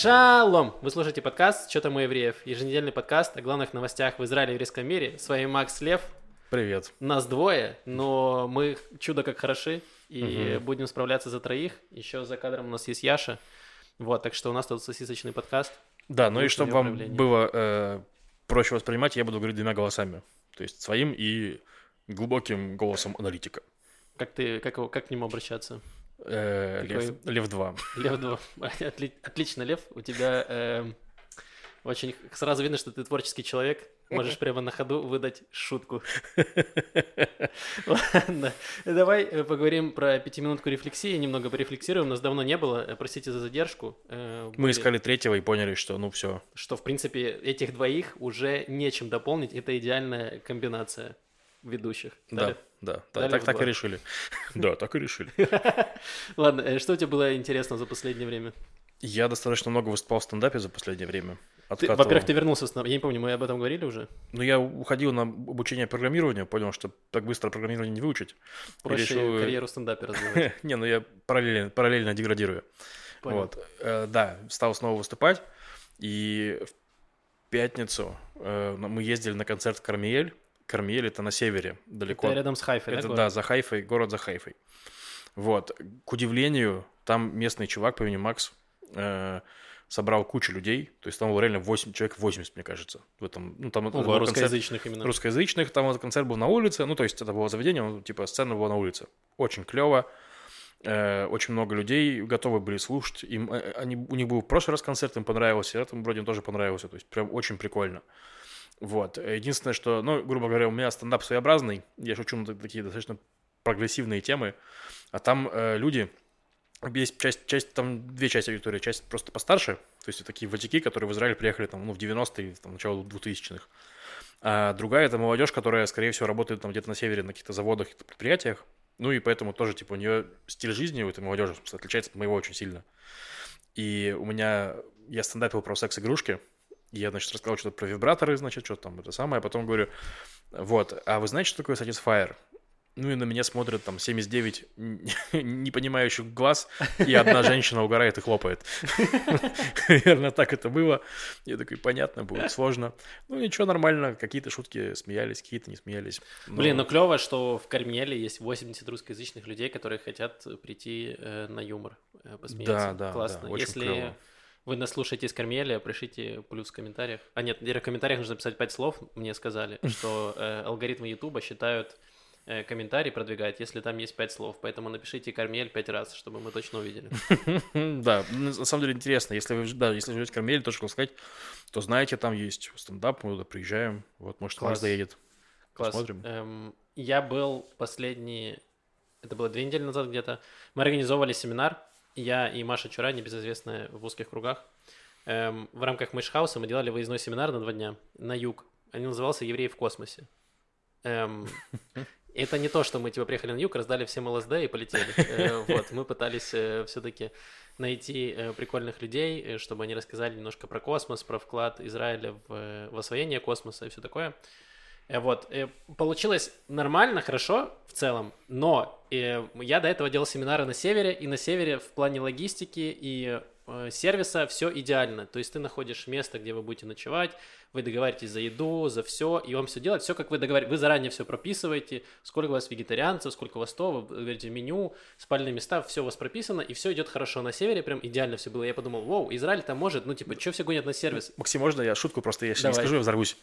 Шалом! Вы слушаете подкаст «Что там у евреев?» Еженедельный подкаст о главных новостях в Израиле и еврейском мире. С вами Макс Лев. Привет. Нас двое, но мы чудо как хороши и угу. будем справляться за троих. Еще за кадром у нас есть Яша. Вот, так что у нас тут сосисочный подкаст. Да, ну и чтобы вам было э, проще воспринимать, я буду говорить двумя голосами. То есть своим и глубоким голосом аналитика. Как ты, как, как к нему обращаться? Э, лев, лев 2. Лев 2. Отли, отлично, Лев. У тебя э, очень сразу видно, что ты творческий человек. Можешь прямо на ходу выдать шутку. Ладно, давай э, поговорим про пятиминутку рефлексии, немного порефлексируем. Нас давно не было, э, простите за задержку. Мы искали третьего и поняли, что ну все. Что, в принципе, этих двоих уже нечем дополнить. Это идеальная комбинация ведущих. Да, да, да, так, так и решили. Да, так и решили. Ладно, э, что у тебя было интересно за последнее время? Я достаточно много выступал в стендапе за последнее время. Во-первых, ты вернулся с... Я не помню, мы об этом говорили уже? Ну, я уходил на обучение программированию, понял, что так быстро программирование не выучить. Проще решил... Э, карьеру стендапе развивать. не, ну я параллельно, параллельно деградирую. Понял. Вот. Э, да, стал снова выступать, и в пятницу мы ездили на концерт в Кармиель, Кармиель это на севере, далеко. Это рядом с Хайфой, это, да? Да, за Хайфой, город за Хайфой. Вот. К удивлению, там местный чувак по имени Макс э, собрал кучу людей. То есть там было реально 8 человек, 80, мне кажется. В этом, ну, там, Ого, русскоязычных концерт, именно. Русскоязычных. Там вот концерт был на улице. Ну, то есть это было заведение, ну, типа сцена была на улице. Очень клево. Э, очень много людей готовы были слушать. Им, э, они, у них был в прошлый раз концерт, им понравился. Этому вроде тоже понравился. То есть прям очень прикольно. Вот. Единственное, что, ну, грубо говоря, у меня стендап своеобразный. Я шучу на такие достаточно прогрессивные темы. А там э, люди, есть часть, часть, там две части аудитории. Часть просто постарше, то есть такие ватики, которые в Израиль приехали там, ну, в 90-е, там, начало 2000-х. А другая – это молодежь, которая, скорее всего, работает там где-то на севере на каких-то заводах, каких-то предприятиях. Ну и поэтому тоже, типа, у нее стиль жизни у этой молодежи отличается от моего очень сильно. И у меня, я стендапил про секс-игрушки, я, значит, рассказал что-то про вибраторы, значит, что там это самое, а потом говорю, вот, а вы знаете, что такое Satisfyer? Ну и на меня смотрят там 79 непонимающих глаз, и одна женщина угорает и хлопает. Наверное, так это было. Я такой, понятно, будет сложно. Ну ничего, нормально, какие-то шутки смеялись, какие-то не смеялись. Но... Блин, ну клево, что в Кармеле есть 80 русскоязычных людей, которые хотят прийти э, на юмор, э, посмеяться. Да, да, Классно. Да, очень Если клево вы нас слушаете из Кармелия, пришлите плюс в комментариях. А нет, в комментариях нужно писать пять слов. Мне сказали, что э, алгоритмы Ютуба считают э, комментарий продвигать, если там есть пять слов. Поэтому напишите Кармель пять раз, чтобы мы точно увидели. Да, на самом деле интересно. Если вы, да, если живете в Кармеле, то, что сказать, то знаете, там есть стендап, мы туда приезжаем. Вот, может, Класс заедет. Класс. Посмотрим. Эм, я был последние... Это было две недели назад где-то. Мы организовывали семинар я и Маша Чура, небезызвестная в узких кругах, эм, в рамках Moishe House а мы делали выездной семинар на два дня на юг. Он назывался «Евреи в космосе». Эм, это не то, что мы типа приехали на юг, раздали всем ЛСД и полетели. Э, вот, мы пытались э, все-таки найти э, прикольных людей, чтобы они рассказали немножко про космос, про вклад Израиля в, в освоение космоса и все такое. Э, вот, э, получилось нормально, хорошо в целом, но э, я до этого делал семинары на севере, и на севере в плане логистики и сервиса все идеально. То есть ты находишь место, где вы будете ночевать, вы договариваетесь за еду, за все, и вам все делать, все как вы договариваетесь, вы заранее все прописываете, сколько у вас вегетарианцев, сколько у вас то, вы говорите меню, спальные места, все у вас прописано, и все идет хорошо. На севере прям идеально все было. Я подумал, вау, Израиль там может, ну типа, что все гонят на сервис? Максим, можно я шутку просто, я сейчас не скажу, я взорвусь.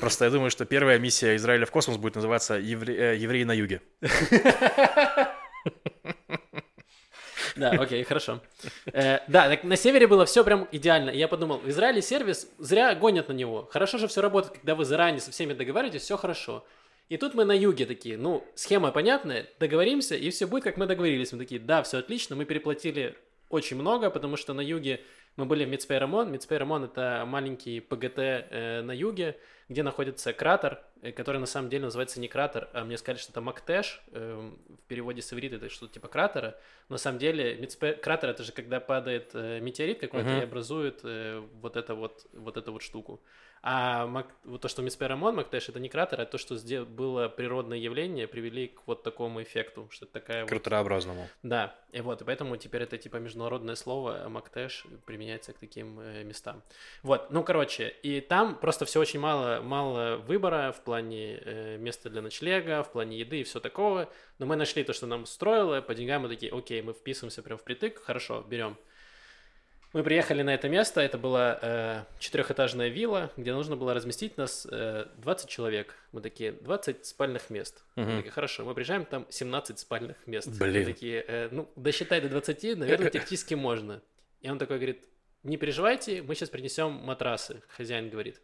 Просто я думаю, что первая миссия Израиля в космос будет называться «Евре... Э, «Евреи на юге». Да, окей, хорошо. Э, да, так на севере было все прям идеально. Я подумал, в Израиле сервис зря гонят на него. Хорошо же все работает, когда вы заранее со всеми договариваетесь, все хорошо. И тут мы на юге такие, ну, схема понятная, договоримся, и все будет, как мы договорились. Мы такие, да, все отлично, мы переплатили очень много, потому что на юге мы были в Мицпейрамон. Мицпейрамон – это маленький ПГТ э, на юге, где находится кратер, э, который на самом деле называется не кратер, а мне сказали, что это Мактеш, эм, в переводе с иврита это что-то типа кратера. Но на самом деле мицпе- кратер это же когда падает э, метеорит какой-то Мгм. и образует э, вот это вот, вот эту вот штуку. А Мак- вот то, что Мицперамон Мактеш, это не кратер, а то, что сде- было природное явление, привели к вот такому эффекту, что это такая вот Кратерообразному. да, и вот, и поэтому теперь это типа международное слово, а Мактеш применяется к таким э, местам. Вот, ну, короче, и там просто все очень мало, мало выбора в плане э, места для ночлега, в плане еды и все такого, но мы нашли то, что нам устроило, по деньгам мы такие, окей, мы вписываемся прям впритык, хорошо, берем. Мы приехали на это место, это была э, четырехэтажная вилла, где нужно было разместить нас э, 20 человек. Мы такие, 20 спальных мест. Мы Мгм. такие, хорошо, мы приезжаем, там 17 спальных мест. Блин. Мы такие, «Э, ну, досчитай до 20, наверное, теоретически можно. И он такой говорит, не переживайте, мы сейчас принесем матрасы, хозяин говорит.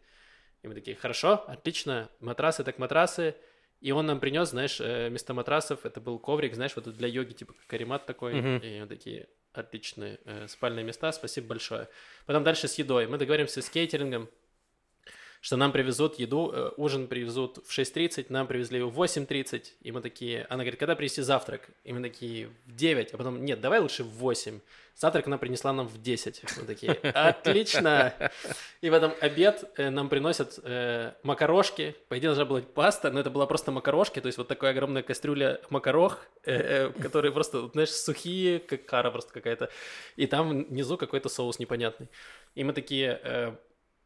И мы такие, хорошо, отлично, матрасы так матрасы. И он нам принес, знаешь, э, вместо матрасов, это был коврик, знаешь, вот для йоги, типа каремат такой. Мгм. И мы такие, отличные э, спальные места, спасибо большое. Потом дальше с едой. Мы договоримся с кейтерингом, что нам привезут еду, э, ужин привезут в 6.30, нам привезли в 8.30, и мы такие, она говорит, когда принести завтрак? И мы такие, в 9, а потом, нет, давай лучше в 8. Завтрак она принесла нам в 10. Мы такие, отлично. И в этом обед э, нам приносят э, макарошки, по идее должна была быть паста, но это была просто макарошки, то есть вот такая огромная кастрюля макарох, э, э, которые просто, знаешь, сухие, как кара просто какая-то, и там внизу какой-то соус непонятный. И мы такие, э,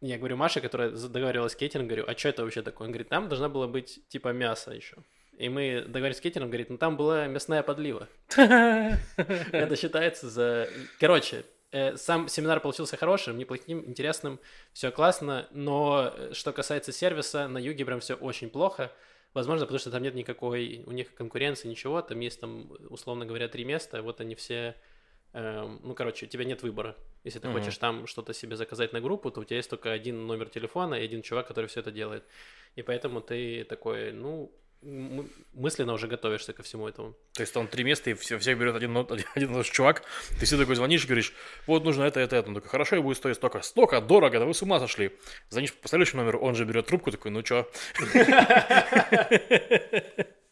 я говорю Маше, которая договаривалась с кейтером, говорю, а что это вообще такое? Он говорит, там должна была быть типа мясо еще. И мы договорились с кейтером, говорит, ну там была мясная подлива. Это считается за... Короче, э, сам семинар получился хорошим, неплохим, интересным, все классно, но э, что касается сервиса, на юге прям все очень плохо. Возможно, потому что там нет никакой у них конкуренции, ничего. Там есть, там, условно говоря, три места. Вот они все... эм, ну, короче, у тебя нет выбора. Если ты Мгм. хочешь там что-то себе заказать на группу, то у тебя есть только один номер телефона и один чувак, который все это делает. И поэтому ты такой, ну, мысленно уже готовишься ко всему этому. То есть там три места, и все, всех берет один, один, один наш чувак. Ты все такой звонишь и говоришь, вот нужно это, это, это. Он такой, хорошо, и будет стоить столько. Столько, дорого, да вы с ума сошли. Звонишь по следующему номеру, он же берет трубку, такой, ну чё?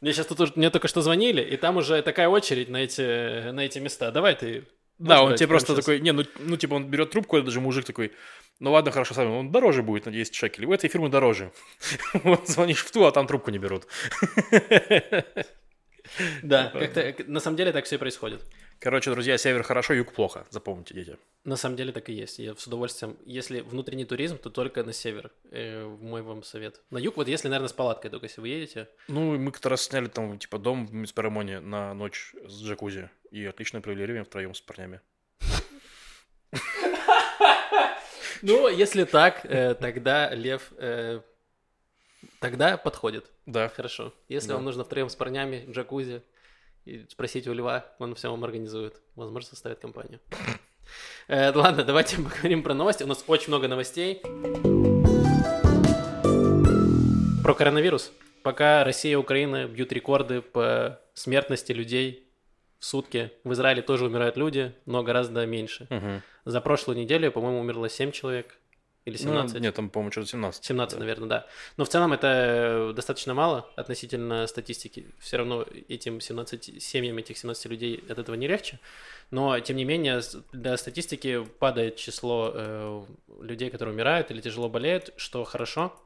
Мне сейчас тут мне только что звонили, и там уже такая очередь на эти, на эти места. Давай ты. Да, он тебе просто щас? такой, не, ну, ну типа он берет трубку, это даже мужик такой, ну ладно, хорошо, сами, он дороже будет на 10 шекелей. У этой фирмы дороже. Вот звонишь в ту, а там трубку не берут. Да, как-то, на самом деле так все и происходит. Короче, друзья, север хорошо, юг плохо. Запомните, дети. На самом деле так и есть. Я с удовольствием, если внутренний туризм, то только на север. Э, мой вам совет. На юг, вот если, наверное, с палаткой только, если вы едете. Ну, мы как-то раз сняли там, типа, дом в Мицперамоне на ночь с джакузи. И отлично провели время втроем с парнями. Ну, если так, э, тогда Лев, э, тогда подходит. Да. Хорошо. Если Да. вам нужно втроем с парнями, джакузи, и спросите у Льва, он все вам организует. Возможно, составит компанию. Э, ладно, давайте поговорим про новости. У нас очень много новостей. Про коронавирус. Пока Россия и Украина бьют рекорды по смертности людей в сутки, в Израиле тоже умирают люди, но гораздо меньше. Мгм. За прошлую неделю, по-моему, умерло 7 человек. Или 17. Ну, нет, там, по-моему, что-то 17. 17, наверное, да. Но в целом это достаточно мало относительно статистики. Все равно этим 17 семьям этих 17 людей от этого не легче. Но, тем не менее, для статистики падает число э, людей, которые умирают или тяжело болеют, что хорошо.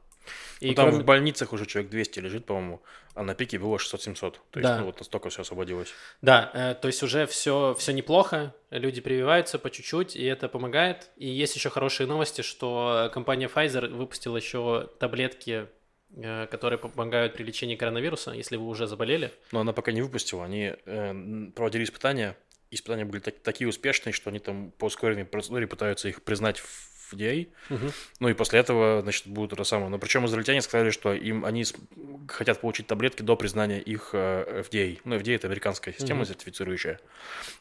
И Ну, там кроме- в больницах уже человек 200 лежит, по-моему, а на пике было 600-700. То есть, Да. ну, вот настолько все освободилось. Да, э, то есть уже все, все неплохо, люди прививаются по чуть-чуть, и это помогает. И есть еще хорошие новости, что компания Pfizer выпустила еще таблетки, э, которые помогают при лечении коронавируса, если вы уже заболели. Но она пока не выпустила. Они э, проводили испытания. Испытания были так- такие успешные, что они там по ускоренной процедуре пытаются их признать в FDA. Ну и после этого, значит, будут это самое. Но причем израильтяне сказали, что им они хотят получить таблетки до признания их э, FDA. Ну, FDA это американская система Мгм. сертифицирующая.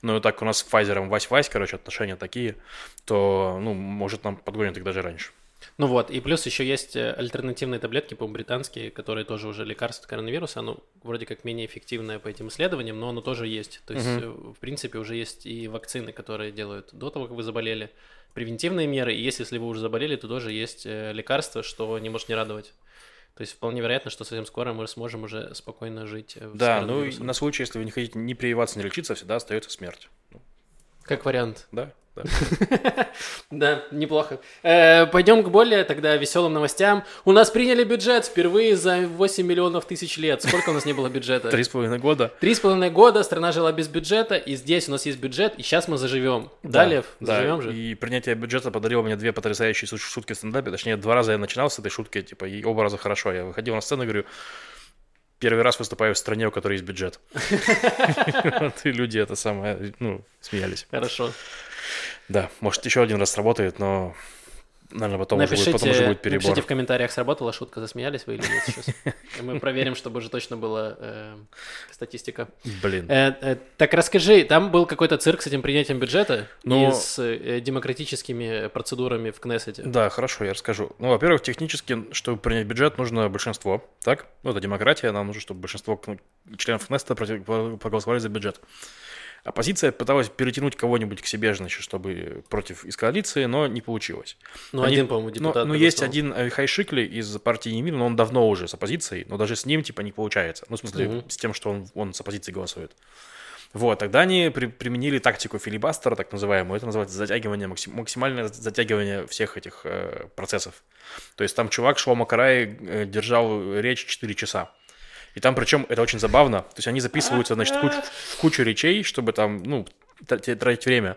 Но так у нас с Pfizer вась-вась, короче, отношения такие, то, ну, может, нам подгонят их даже раньше. Ну вот, и плюс еще есть э, альтернативные таблетки, по британские, которые тоже уже лекарство от коронавируса, оно вроде как менее эффективное по этим исследованиям, но оно тоже есть. То есть, Мгм. в принципе, уже есть и вакцины, которые делают до того, как вы заболели, превентивные меры, и если, если вы уже заболели, то тоже есть э, лекарства, что не может не радовать. То есть вполне вероятно, что совсем скоро мы сможем уже спокойно жить Да, ну на случай, если вы не хотите ни прививаться, ни лечиться, всегда остается смерть. Как вариант. Да, да. Неплохо. Э, пойдем к более тогда веселым новостям. У нас приняли бюджет впервые за 8 миллионов тысяч лет. Сколько у нас не было бюджета? Три с половиной года. Три с половиной года страна жила без бюджета, и здесь у нас есть бюджет, и сейчас мы заживем. Да, Лев, да. заживем же? И принятие бюджета подарило мне две потрясающие шу- шутки в стендапе. Точнее, два раза я начинал с этой шутки, типа, и оба раза хорошо. Я выходил на сцену и говорю, первый раз выступаю в стране, у которой есть бюджет. И люди это самое, ну, смеялись. Хорошо. Да, может, еще один раз сработает, но, наверное, потом уже будет- напишите, потом уже будет перебор. напишите в комментариях, сработала шутка, засмеялись вы или нет сейчас. Мы проверим, чтобы уже точно была э, статистика. Блин. Э, э, так расскажи, там был какой-то цирк с этим принятием бюджета Ну- и с э, демократическими процедурами в Кнессете. Да, хорошо, я расскажу. Ну, во-первых, технически, чтобы принять бюджет, нужно большинство, так? Ну, это демократия, нам нужно, чтобы большинство членов Кнессета проголосовали за бюджет. Оппозиция пыталась перетянуть кого-нибудь к себе, значит, чтобы против из коалиции, но не получилось. Ну, Они- один, по-моему, Ну, депутат. ну, есть проголосовал. один Авихай Шикли из партии Немир, но он давно уже с оппозицией, но даже с ним, типа, не получается. Ну, в смысле, Мгм. с тем, что он, он с оппозицией голосует. Вот, тогда они при- применили тактику филибастера, так называемую. Это называется затягивание, максим- максимальное затягивание всех этих э, процессов. То есть там чувак Шлома Карай э, держал речь 4 часа. И там, причем, это очень забавно. То есть они записываются, значит, в кучу, в кучу речей, чтобы там, ну, тра- тратить время.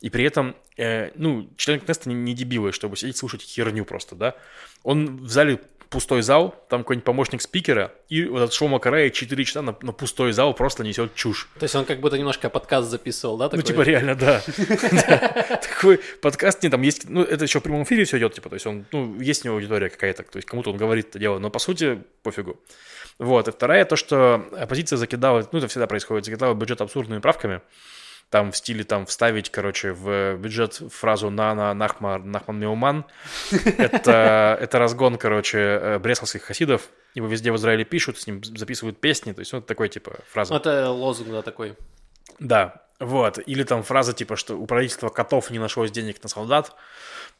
И при этом, э, ну, члены Кнеста не, не дебилы, чтобы сидеть слушать херню просто, да. Он в зале пустой зал, там какой-нибудь помощник спикера, и вот этот Шома Карая 4 часа на, на пустой зал просто несет чушь. То есть он как будто немножко подкаст записывал, да? Ну, такой? типа, реально, да. Да. Такой подкаст, не там есть, ну, это еще в прямом эфире все идет, типа, то есть он, ну, есть у него аудитория какая-то, то есть кому-то он говорит это дело, но по сути пофигу. Вот, и вторая, то, что оппозиция закидала, ну, это всегда происходит, закидала бюджет абсурдными правками, там в стиле там вставить, короче, в бюджет фразу «на-на нахмар нахман меуман». Это, это разгон, короче, э, брестовских хасидов. Его везде в Израиле пишут, с ним записывают песни. То есть вот такой, типа, фраза. Это лозунг, да, такой. Да, вот. Или там фраза типа, что у правительства котов не нашлось денег на солдат.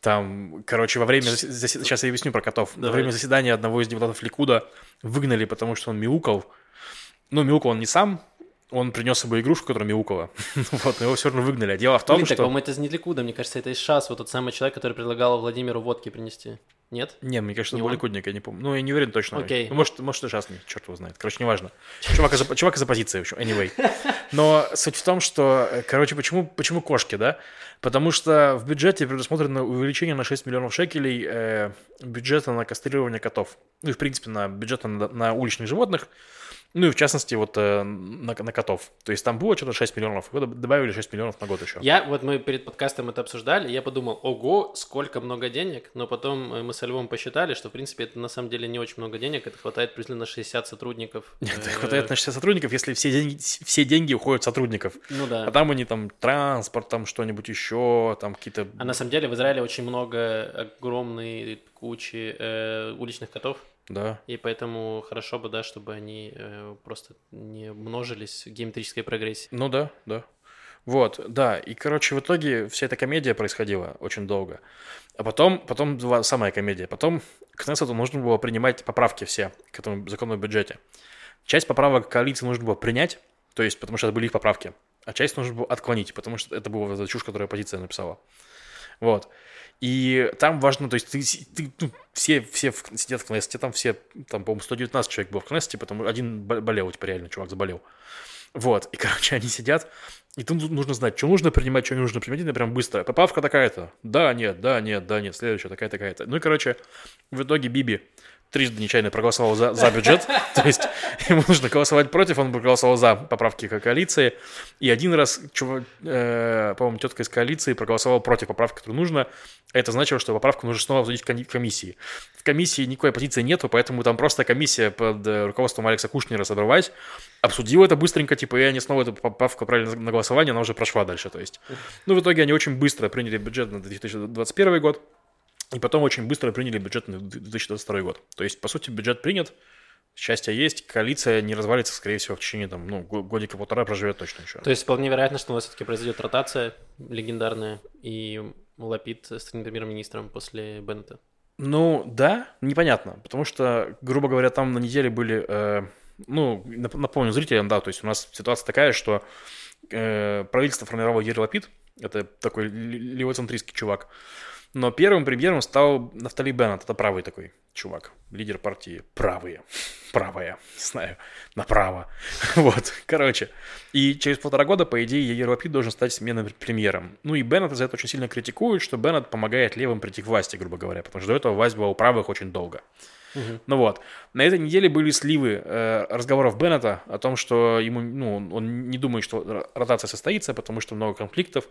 Там, короче, во время... засе- Сейчас я объясню про котов. Во Давай. время заседания одного из депутатов Ликуда выгнали, потому что он мяукал. Ну, мяукал он не сам, он принес с собой игрушку, которая мяукала. вот, но его все равно выгнали. А дело в том, Блин, так, что... по-моему, это из не Ликуда, мне кажется, это из ШАС, вот тот самый человек, который предлагал Владимиру водки принести. Нет? Не, мне кажется, Не это был? Ликудник, я не помню. Ну, я не уверен точно. Окей. Ну, может, может, и сейчас не, черт его знает. Короче, неважно. Чувак из, чувак из оппозиции, в общем, anyway. Но суть в том, что, э, короче, почему, почему кошки, да? Потому что в бюджете предусмотрено увеличение на 6 миллионов шекелей э, бюджета на кастрирование котов. Ну и, в принципе, на бюджета на, на уличных животных. Ну и, в частности, вот э, на, на котов. То есть там было что-то 6 миллионов, вот добавили 6 миллионов на год еще. Я, вот мы перед подкастом это обсуждали, я подумал, ого, сколько много денег, но потом э, мы со Львом посчитали, что, в принципе, это на самом деле не очень много денег, это хватает приблизительно на 60 сотрудников. Это Э, хватает на 60 сотрудников, если все деньги, все деньги уходят сотрудников. Ну да. А там они там транспорт, там что-нибудь еще, там какие-то... А на самом деле в Израиле очень много огромной кучи э, уличных котов, Да. и поэтому хорошо бы, да, чтобы они э, просто не множились в геометрической прогрессии. Ну да, да. Вот, да. И, короче, в итоге вся эта комедия происходила очень долго. А потом, потом самая комедия. Потом к Кнессету нужно было принимать поправки все к этому закону о бюджете. Часть поправок коалиции нужно было принять, то есть потому что это были их поправки, а часть нужно было отклонить, потому что это была чушь, которую оппозиция написала. Вот. И там важно, то есть ты, ты, ну, все, все в- сидят в Кнессете, там все, там, по-моему, 119 человек было в Кнессете, потому один бо- болел, типа, реально, чувак заболел. Вот, и, короче, они сидят, и тут нужно знать, что нужно принимать, что не нужно принимать, это прям быстро. Поправка такая-то, да, нет, да, нет, да, нет, следующая такая-то, такая-то. Ну и, короче, в итоге Биби трижды нечаянно проголосовал за, за бюджет, то есть ему нужно голосовать против, он проголосовал за поправки к коалиции, и один раз, э, по-моему, тетка из коалиции проголосовала против поправки, которую нужно, это значило, что поправку нужно снова обсудить в коми- комиссии. В комиссии никакой оппозиции нету, поэтому там просто комиссия под э, руководством Алекса Кушнера собралась, обсудила это быстренько, типа, и они снова эту поправку отправили на голосование, она уже прошла дальше, то есть. Ну, в итоге они очень быстро приняли бюджет на 2021 год, И потом очень быстро приняли бюджет на 2022 год. То есть, по сути, бюджет принят, счастье есть, коалиция не развалится, скорее всего, в течение там, ну, годика-полтора проживет точно еще. То есть вполне вероятно, что у нас все-таки произойдет ротация легендарная, и Лапид станет премьер-министром после Беннета. Ну, да, непонятно, потому что, грубо говоря, там на неделе были, э, ну, напомню зрителям, да, то есть у нас ситуация такая, что э, правительство формировал Ерий Лапид, это такой левоцентристский чувак, но первым премьером стал Нафтали Беннет, это правый такой чувак, лидер партии правые, правая, не знаю, направо. вот, короче. И через полтора года, по идее, Егер Лапид должен стать сменным премьером. Ну и Беннет за это очень сильно критикует, что Беннет помогает левым прийти к власти, грубо говоря, потому что до этого власть была у правых очень долго. Угу. Ну вот. На этой неделе были сливы э, разговоров Беннета о том, что ему, ну, он не думает, что ротация состоится, потому что много конфликтов.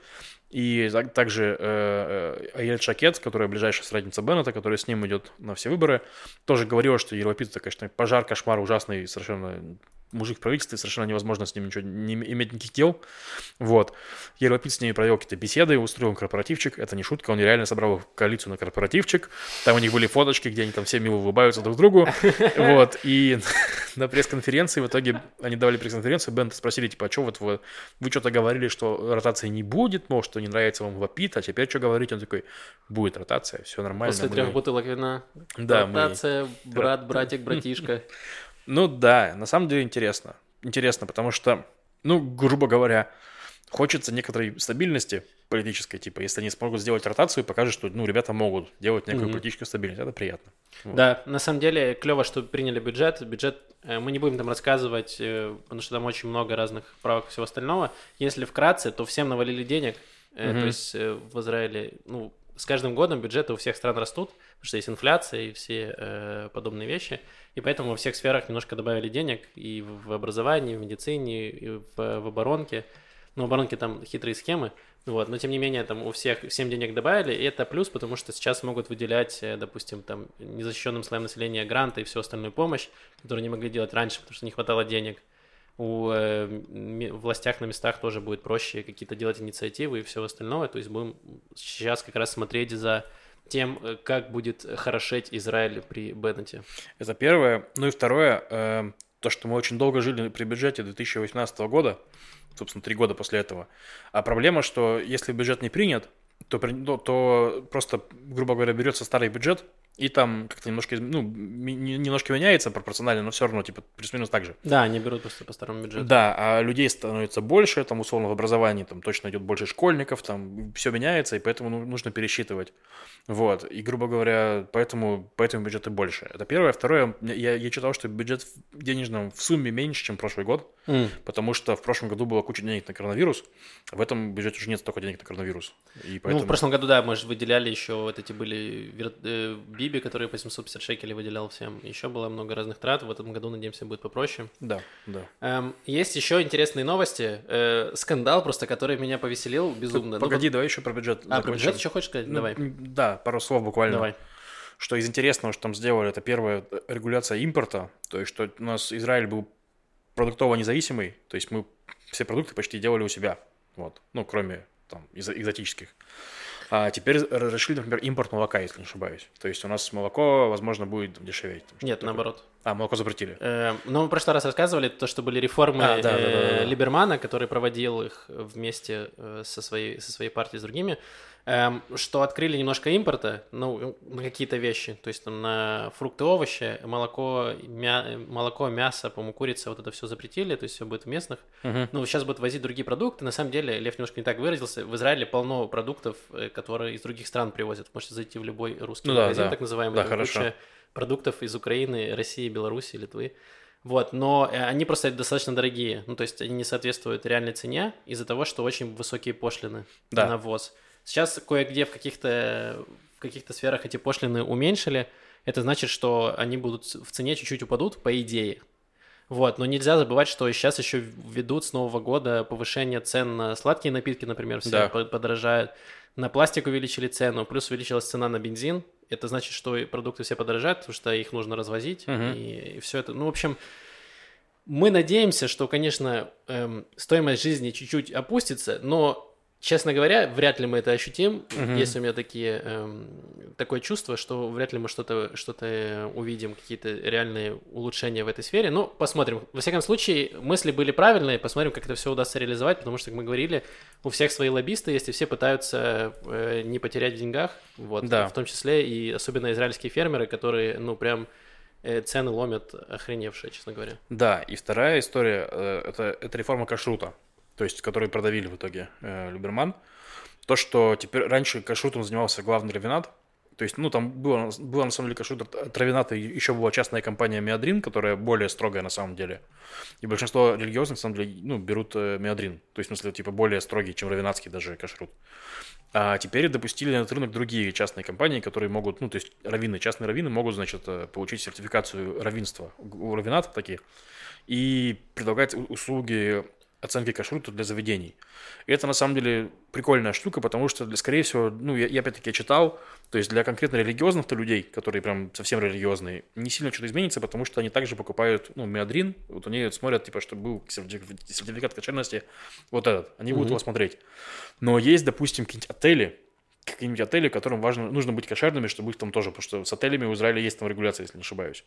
И также э, э, Аэль Шакет, которая ближайшая средница Беннета, которая с ним идет на все выборы, тоже говорила, что Европейцы, конечно, пожар, кошмар ужасный, совершенно мужик в правительстве, совершенно невозможно с ним ничего не иметь никаких дел. Вот. Европейц с ними провел какие-то беседы, устроил корпоративчик. Это не шутка, он реально собрал коалицию на корпоративчик. Там у них были фоточки, где они там все мило улыбаются друг другу. Вот. И на пресс-конференции в итоге они давали пресс-конференцию, Бента спросили, типа, а что вот вы, вы что-то говорили, что ротации не будет, может, что не нравится вам вопит, а теперь что говорить? Он такой, будет ротация, все нормально. После трех бутылок вина. Да, ротация, брат, братик, братишка. Ну да, на самом деле интересно. Интересно, потому что, ну, грубо говоря, хочется некоторой стабильности политической, типа, если они смогут сделать ротацию, покажут, что, ну, ребята могут делать некую mm-hmm. политическую стабильность, это приятно. Вот. Да, на самом деле клево, что приняли бюджет. Бюджет э, мы не будем там рассказывать, э, потому что там очень много разных правок и всего остального. Если вкратце, то всем навалили денег. Mm-hmm. То есть в Израиле, ну, с каждым годом бюджеты у всех стран растут, потому что есть инфляция и все э, подобные вещи, и поэтому во всех сферах немножко добавили денег и в образовании, в медицине, и в, в оборонке. Ну, в оборонке там хитрые схемы, вот, но тем не менее там у всех всем денег добавили, и это плюс, потому что сейчас могут выделять, э, допустим, там незащищенным слоям населения гранты и всю остальную помощь, которую не могли делать раньше, потому что не хватало денег у э, властях на местах тоже будет проще какие-то делать инициативы и все остальное. То есть будем сейчас как раз смотреть за тем, э, как будет хорошеть Израиль при Беннете. Это первое. Ну и второе, э, то, что мы очень долго жили при бюджете 2018 года, собственно, три года после этого. А проблема, что если бюджет не принят, то, то, то просто, грубо говоря, берется старый бюджет, и там как-то немножко, ну, немножко меняется пропорционально, но все равно, типа, плюс-минус так же. Да, они берут просто по старому бюджету. Да, а людей становится больше, там, условно, в образовании, там, точно идет больше школьников, там, все меняется, и поэтому ну, нужно пересчитывать. Вот, и, грубо говоря, поэтому, поэтому бюджеты больше. Это первое. Второе, я, я читал, что бюджет в денежном в сумме меньше, чем прошлый год, mm. потому что в прошлом году было куча денег на коронавирус, а в этом бюджете уже нет столько денег на коронавирус. И поэтому... Ну, в прошлом году, да, мы же выделяли еще вот эти были э, Биби, которые по 750 шекелей выделял всем. Еще было много разных трат. В этом году, надеемся, будет попроще. Да, да. Эм, есть еще интересные новости. Э, скандал просто, который меня повеселил безумно. Ну, погоди, ну, давай еще про бюджет. А, про бюджет еще хочешь сказать? Ну, давай. Да, пару слов буквально. Давай. Что из интересного, что там сделали, это первая регуляция импорта. То есть, что у нас Израиль был продуктово независимый. То есть, мы все продукты почти делали у себя. Вот. Ну, кроме там экзотических. А теперь решили, например, импорт молока, если не ошибаюсь. То есть у нас молоко, возможно, будет дешеветь. Нет, наоборот. А, молоко запретили. Э, ну, мы в прошлый раз рассказывали, то, что были реформы а, да, да, да, да. Либермана, который проводил их вместе э, со своей, со своей партией с другими эм, что открыли немножко импорта, ну, на какие-то вещи, то есть там на фрукты, овощи, молоко, мя, молоко, мясо, по-моему, курица, вот это все запретили, то есть все будет в местных. Uh-huh. Ну, сейчас будут возить другие продукты. На самом деле, Лев немножко не так выразился, в Израиле полно продуктов, э, которые из других стран привозят. Можете зайти в любой русский ну, магазин, да, так называемый, да, хорошо. продуктов из Украины, России, Беларуси, Литвы. Вот, но э, они просто достаточно дорогие, ну, то есть они не соответствуют реальной цене из-за того, что очень высокие пошлины да. на ввоз. Сейчас кое-где в каких-то в каких-то сферах эти пошлины уменьшили. Это значит, что они будут в цене чуть-чуть упадут, по идее. Вот, но нельзя забывать, что сейчас еще ведут с Нового года повышение цен на сладкие напитки, например, все да. подорожают. На пластик увеличили цену, плюс увеличилась цена на бензин. Это значит, что продукты все подорожают, потому что их нужно развозить. Угу. И, и все это. Ну, в общем, мы надеемся, что, конечно, эм, стоимость жизни чуть-чуть опустится, но Честно говоря, вряд ли мы это ощутим. Угу. Есть у меня такие, эм, такое чувство, что вряд ли мы что-то что увидим, какие-то реальные улучшения в этой сфере. Ну, посмотрим. Во всяком случае, мысли были правильные, посмотрим, как это все удастся реализовать, потому что, как мы говорили, у всех свои лоббисты есть, и все пытаются э, не потерять в деньгах, вот, да. в том числе и особенно израильские фермеры, которые, ну, прям э, цены ломят охреневшие, честно говоря. Да, и вторая история э, это, это реформа кашрута то есть который продавили в итоге э, Люберман, то, что теперь раньше кашрутом занимался главный равенат, то есть, ну, там было, было на самом деле кашрут от равената, еще была частная компания Миадрин, которая более строгая на самом деле. И большинство религиозных, на самом деле, ну, берут э. То есть, в смысле, типа, более строгий, чем равенатский даже кашрут. А теперь допустили на этот рынок другие частные компании, которые могут, ну, то есть, раввины, частные раввины могут, значит, э, получить сертификацию равенства у равената такие и предлагать услуги оценки кашрута для заведений. И это на самом деле прикольная штука, потому что, скорее всего, ну, я, я опять-таки читал, то есть для конкретно религиозных-то людей, которые прям совсем религиозные, не сильно что-то изменится, потому что они также покупают, ну, миадрин, вот они смотрят, типа, что был сертификат кошерности, вот этот, они будут mm-hmm. его смотреть. Но есть, допустим, какие-нибудь отели, какие-нибудь отели, которым важно, нужно быть кошерными, чтобы их там тоже, потому что с отелями в Израиле есть там регуляция, если не ошибаюсь.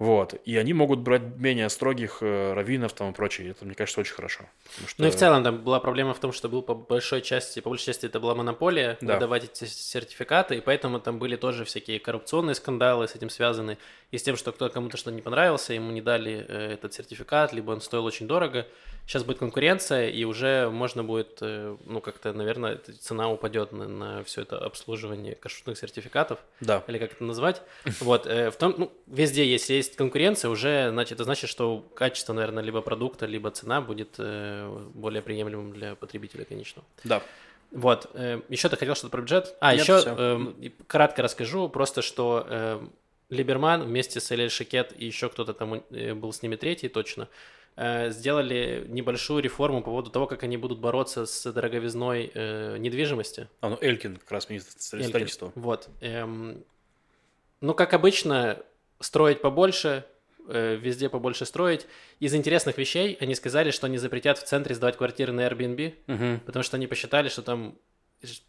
Вот. И они могут брать менее строгих э, раввинов там и прочее. Это, мне кажется, очень хорошо. Что... Ну и в целом там была проблема в том, что был по большой части, по большей части это была монополия да. выдавать эти сертификаты, и поэтому там были тоже всякие коррупционные скандалы с этим связаны, и с тем, что кто кому-то что-то не понравился, ему не дали э, этот сертификат, либо он стоил очень дорого. Сейчас будет конкуренция, и уже можно будет, э, ну, как-то, наверное, цена упадет на, на все это обслуживание кашутных сертификатов. Да. Или как это назвать. Вот. Э, в том, ну, везде, если есть конкуренция, уже, значит, это значит, что качество, наверное, либо продукта, либо цена будет э, более приемлемым для потребителя, конечно. Да. Вот. Еще ты хотел что-то про бюджет? А, Нет, еще э, кратко расскажу, просто что э, Либерман вместе с Элель Шикет и еще кто-то там был с ними третий точно – Э, сделали небольшую реформу по поводу того, как они будут бороться с дороговизной э, недвижимости. А, ну Элькин как раз министр строительства. Вот. Эм, ну, как обычно, строить побольше, э, везде побольше строить. Из интересных вещей они сказали, что они запретят в центре сдавать квартиры на Airbnb, угу. потому что они посчитали, что там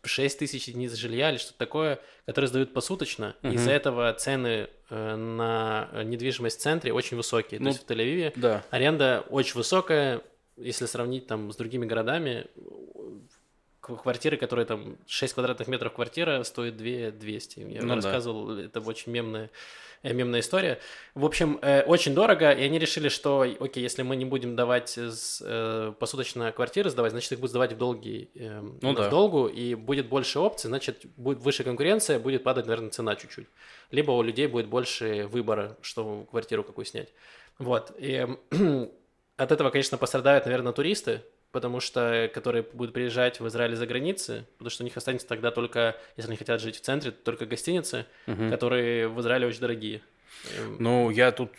6 тысяч единиц жилья или что-то такое, которые сдают посуточно. Угу. Из-за этого цены э, на недвижимость в центре очень высокие. Ну, То есть в Тель-Авиве да. аренда очень высокая, если сравнить там с другими городами. Квартиры, которые там 6 квадратных метров квартира, стоит 2 200. Я ну, рассказывал, да. это очень мемная мемная история. В общем, э, очень дорого, и они решили, что, окей, если мы не будем давать э, посуточно квартиры сдавать, значит, их будут сдавать в долги, э, ну, в да. долгу, и будет больше опций, значит, будет выше конкуренция, будет падать, наверное, цена чуть-чуть. Либо у людей будет больше выбора, что квартиру какую снять. Вот. И от этого, конечно, пострадают, наверное, туристы, потому что которые будут приезжать в Израиль за границы, потому что у них останется тогда только, если они хотят жить в центре, только гостиницы, угу. которые в Израиле очень дорогие. Эм, ну, я тут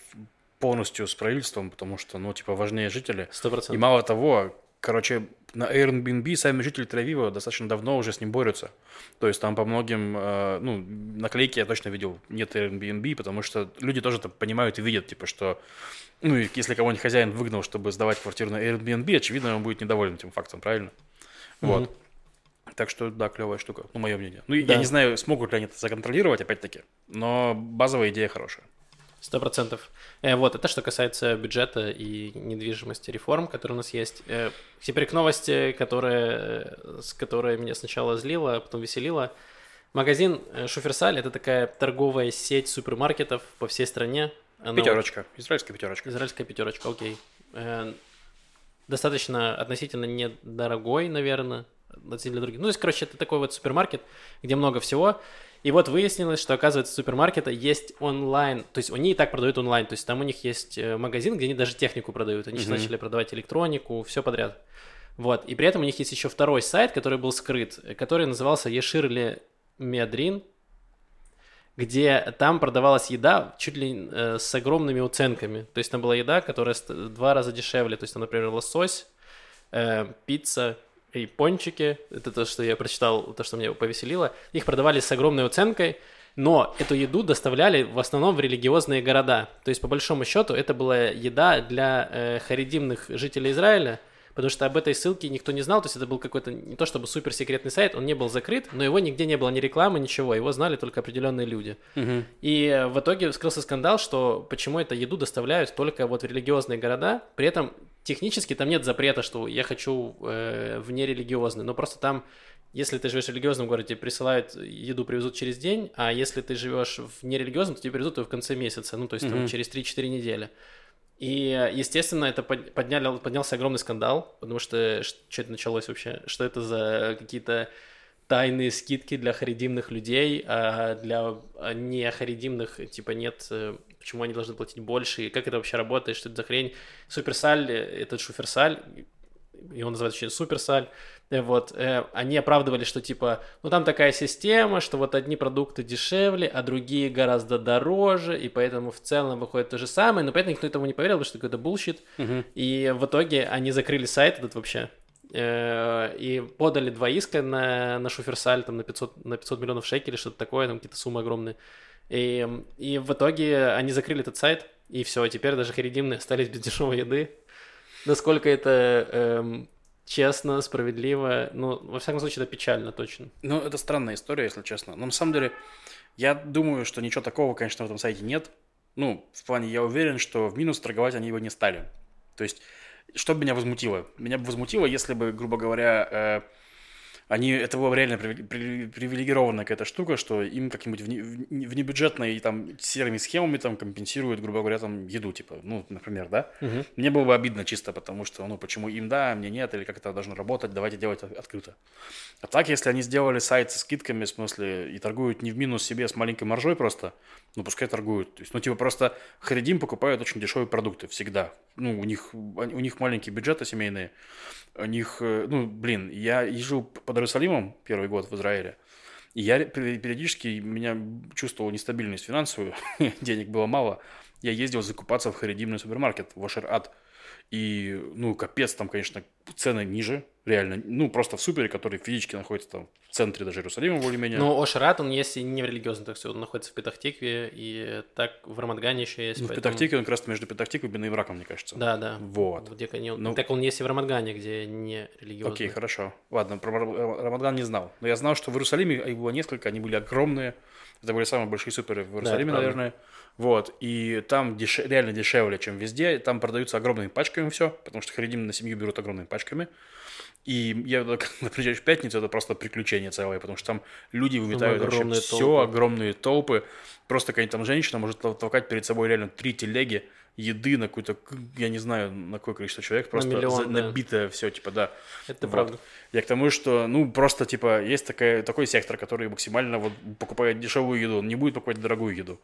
полностью с правительством, потому что, ну, типа, важнее жители. Сто процентов. И мало того, короче, на Airbnb сами жители Тель-Авива достаточно давно уже с ним борются. То есть там по многим, э, ну, наклейки я точно видел, нет Airbnb, потому что люди тоже это понимают и видят, типа, что ну, и если кого-нибудь хозяин выгнал, чтобы сдавать квартиру на Airbnb, очевидно, он будет недоволен этим фактом, правильно? Mm-hmm. Вот. Так что, да, клевая штука, ну, мое мнение. Ну, да. я не знаю, смогут ли они это законтролировать, опять-таки, но базовая идея хорошая. Сто процентов. Э, вот, это что касается бюджета и недвижимости реформ, которые у нас есть. Э, теперь к новости, которая, с которой меня сначала злила, а потом веселила. Магазин Шуферсаль – это такая торговая сеть супермаркетов по всей стране. Оно... Пятерочка. Израильская пятерочка. Израильская пятерочка, окей. Э, достаточно относительно недорогой, наверное, относительно других. Ну, то есть, короче, это такой вот супермаркет, где много всего. И вот выяснилось, что, оказывается, у супермаркета есть онлайн, то есть они и так продают онлайн, то есть там у них есть э, магазин, где они даже технику продают. Они mm-hmm. сейчас начали продавать электронику, все подряд. Вот. И при этом у них есть еще второй сайт, который был скрыт, который назывался Еширли Медрин, где там продавалась еда чуть ли э, с огромными уценками. То есть там была еда, которая в два раза дешевле. То есть там, например, лосось, э, пицца и пончики. Это то, что я прочитал, то, что меня повеселило. Их продавали с огромной уценкой. Но эту еду доставляли в основном в религиозные города. То есть, по большому счету, это была еда для э, харидимных жителей Израиля, потому что об этой ссылке никто не знал, то есть это был какой-то не то чтобы суперсекретный сайт, он не был закрыт, но его нигде не было ни рекламы, ничего, его знали только определенные люди. Мгм. И в итоге вскрылся скандал, что почему это еду доставляют только вот в религиозные города, при этом технически там нет запрета, что я хочу э, в нерелигиозный, но просто там, если ты живешь в религиозном городе, присылают еду, привезут через день, а если ты живешь в нерелигиозном, то тебе привезут ее в конце месяца, ну то есть там Мгм. через 3-4 недели. И, естественно, это под- подняли, поднялся огромный скандал, потому что что это началось вообще? Что это за какие-то тайные скидки для харидимных людей, а для а, не харидимных, типа, нет, э, почему они должны платить больше, и как это вообще работает, что это за хрень. Суперсаль, э, этот шуферсаль, его называют еще суперсаль, вот, э, они оправдывали, что типа, ну там такая система, что вот одни продукты дешевле, а другие гораздо дороже, и поэтому в целом выходит то же самое, но поэтому никто этому не поверил, потому что это какой-то bullshit, Мгм. и в итоге они закрыли сайт этот вообще. э, И подали два иска на, на Шуферсаль там, на, 500, на 500 миллионов шекелей, что-то такое, там какие-то суммы огромные. И, и в итоге они закрыли этот сайт, и все, теперь даже харидимные остались без дешевой еды. Насколько это эм, честно, справедливо, ну, во всяком случае, это печально точно. Ну, это странная история, если честно. Но на самом деле, я думаю, что ничего такого, конечно, в этом сайте нет. Ну, в плане, я уверен, что в минус торговать они его не стали. То есть, что меня возмутило? Меня бы возмутило, если бы, грубо говоря, э, они, это была реально привиле- при- привилегированная какая-то штука, что им как-нибудь вне- вне- внебюджетной там серыми схемами там компенсируют, грубо говоря, там еду, типа, ну, например, да? Мне было бы обидно чисто, потому что, ну, почему им да, а мне нет, или как это должно работать, давайте делать от- открыто. А так, если они сделали сайт со скидками, в смысле, и торгуют не в минус себе с маленькой маржой просто, ну, пускай торгуют. То есть, ну, типа, просто Харидим покупают очень дешевые продукты всегда. Ну, у них, у них маленькие бюджеты семейные. У них, э, ну, блин, я езжу под Иерусалимом первый год в Израиле, и я пе- периодически меня чувствовал нестабильность финансовую, денег было мало. Я ездил закупаться в харидимный супермаркет, в Ошер-Ад. И, ну, капец, там, конечно, цены ниже, реально. Ну, просто в супере, который физически находится там в центре даже Иерусалима более-менее. Но Ошрат, он есть и не в религиозном, так сказать, он находится в Петахтикве, и так в Рамадгане еще есть. Ну, в поэтому- Петахтике он как раз между Петахтикой и Ивраком, мне кажется. Да, да. Вот. Где они- Ну- Так он есть и в Рамадгане, где не религиозный. Окей, хорошо. Ладно, про Рам- Рамадан не знал. Но я знал, что в Иерусалиме их было несколько, они были огромные. Это были самые большие суперы в Иерусалиме, правда. наверное. Вот. И там деше- реально дешевле, чем везде. Там продаются огромными пачками все, потому что харидим на семью берут огромными пачками. И я, когда приезжаешь в пятницу, это просто приключение целое, потому что там люди выметают вообще огромные все, толпы. огромные толпы. Просто какая-нибудь там женщина может тол- толкать перед собой реально три телеги еды на какую-то, я не знаю, на какое количество человек, просто миллион, за- да. набитое все, типа, да. Это Вот. правда. Я к тому, что, ну, просто, типа, есть такая, такой сектор, который максимально вот покупает дешевую еду, он не будет покупать дорогую еду.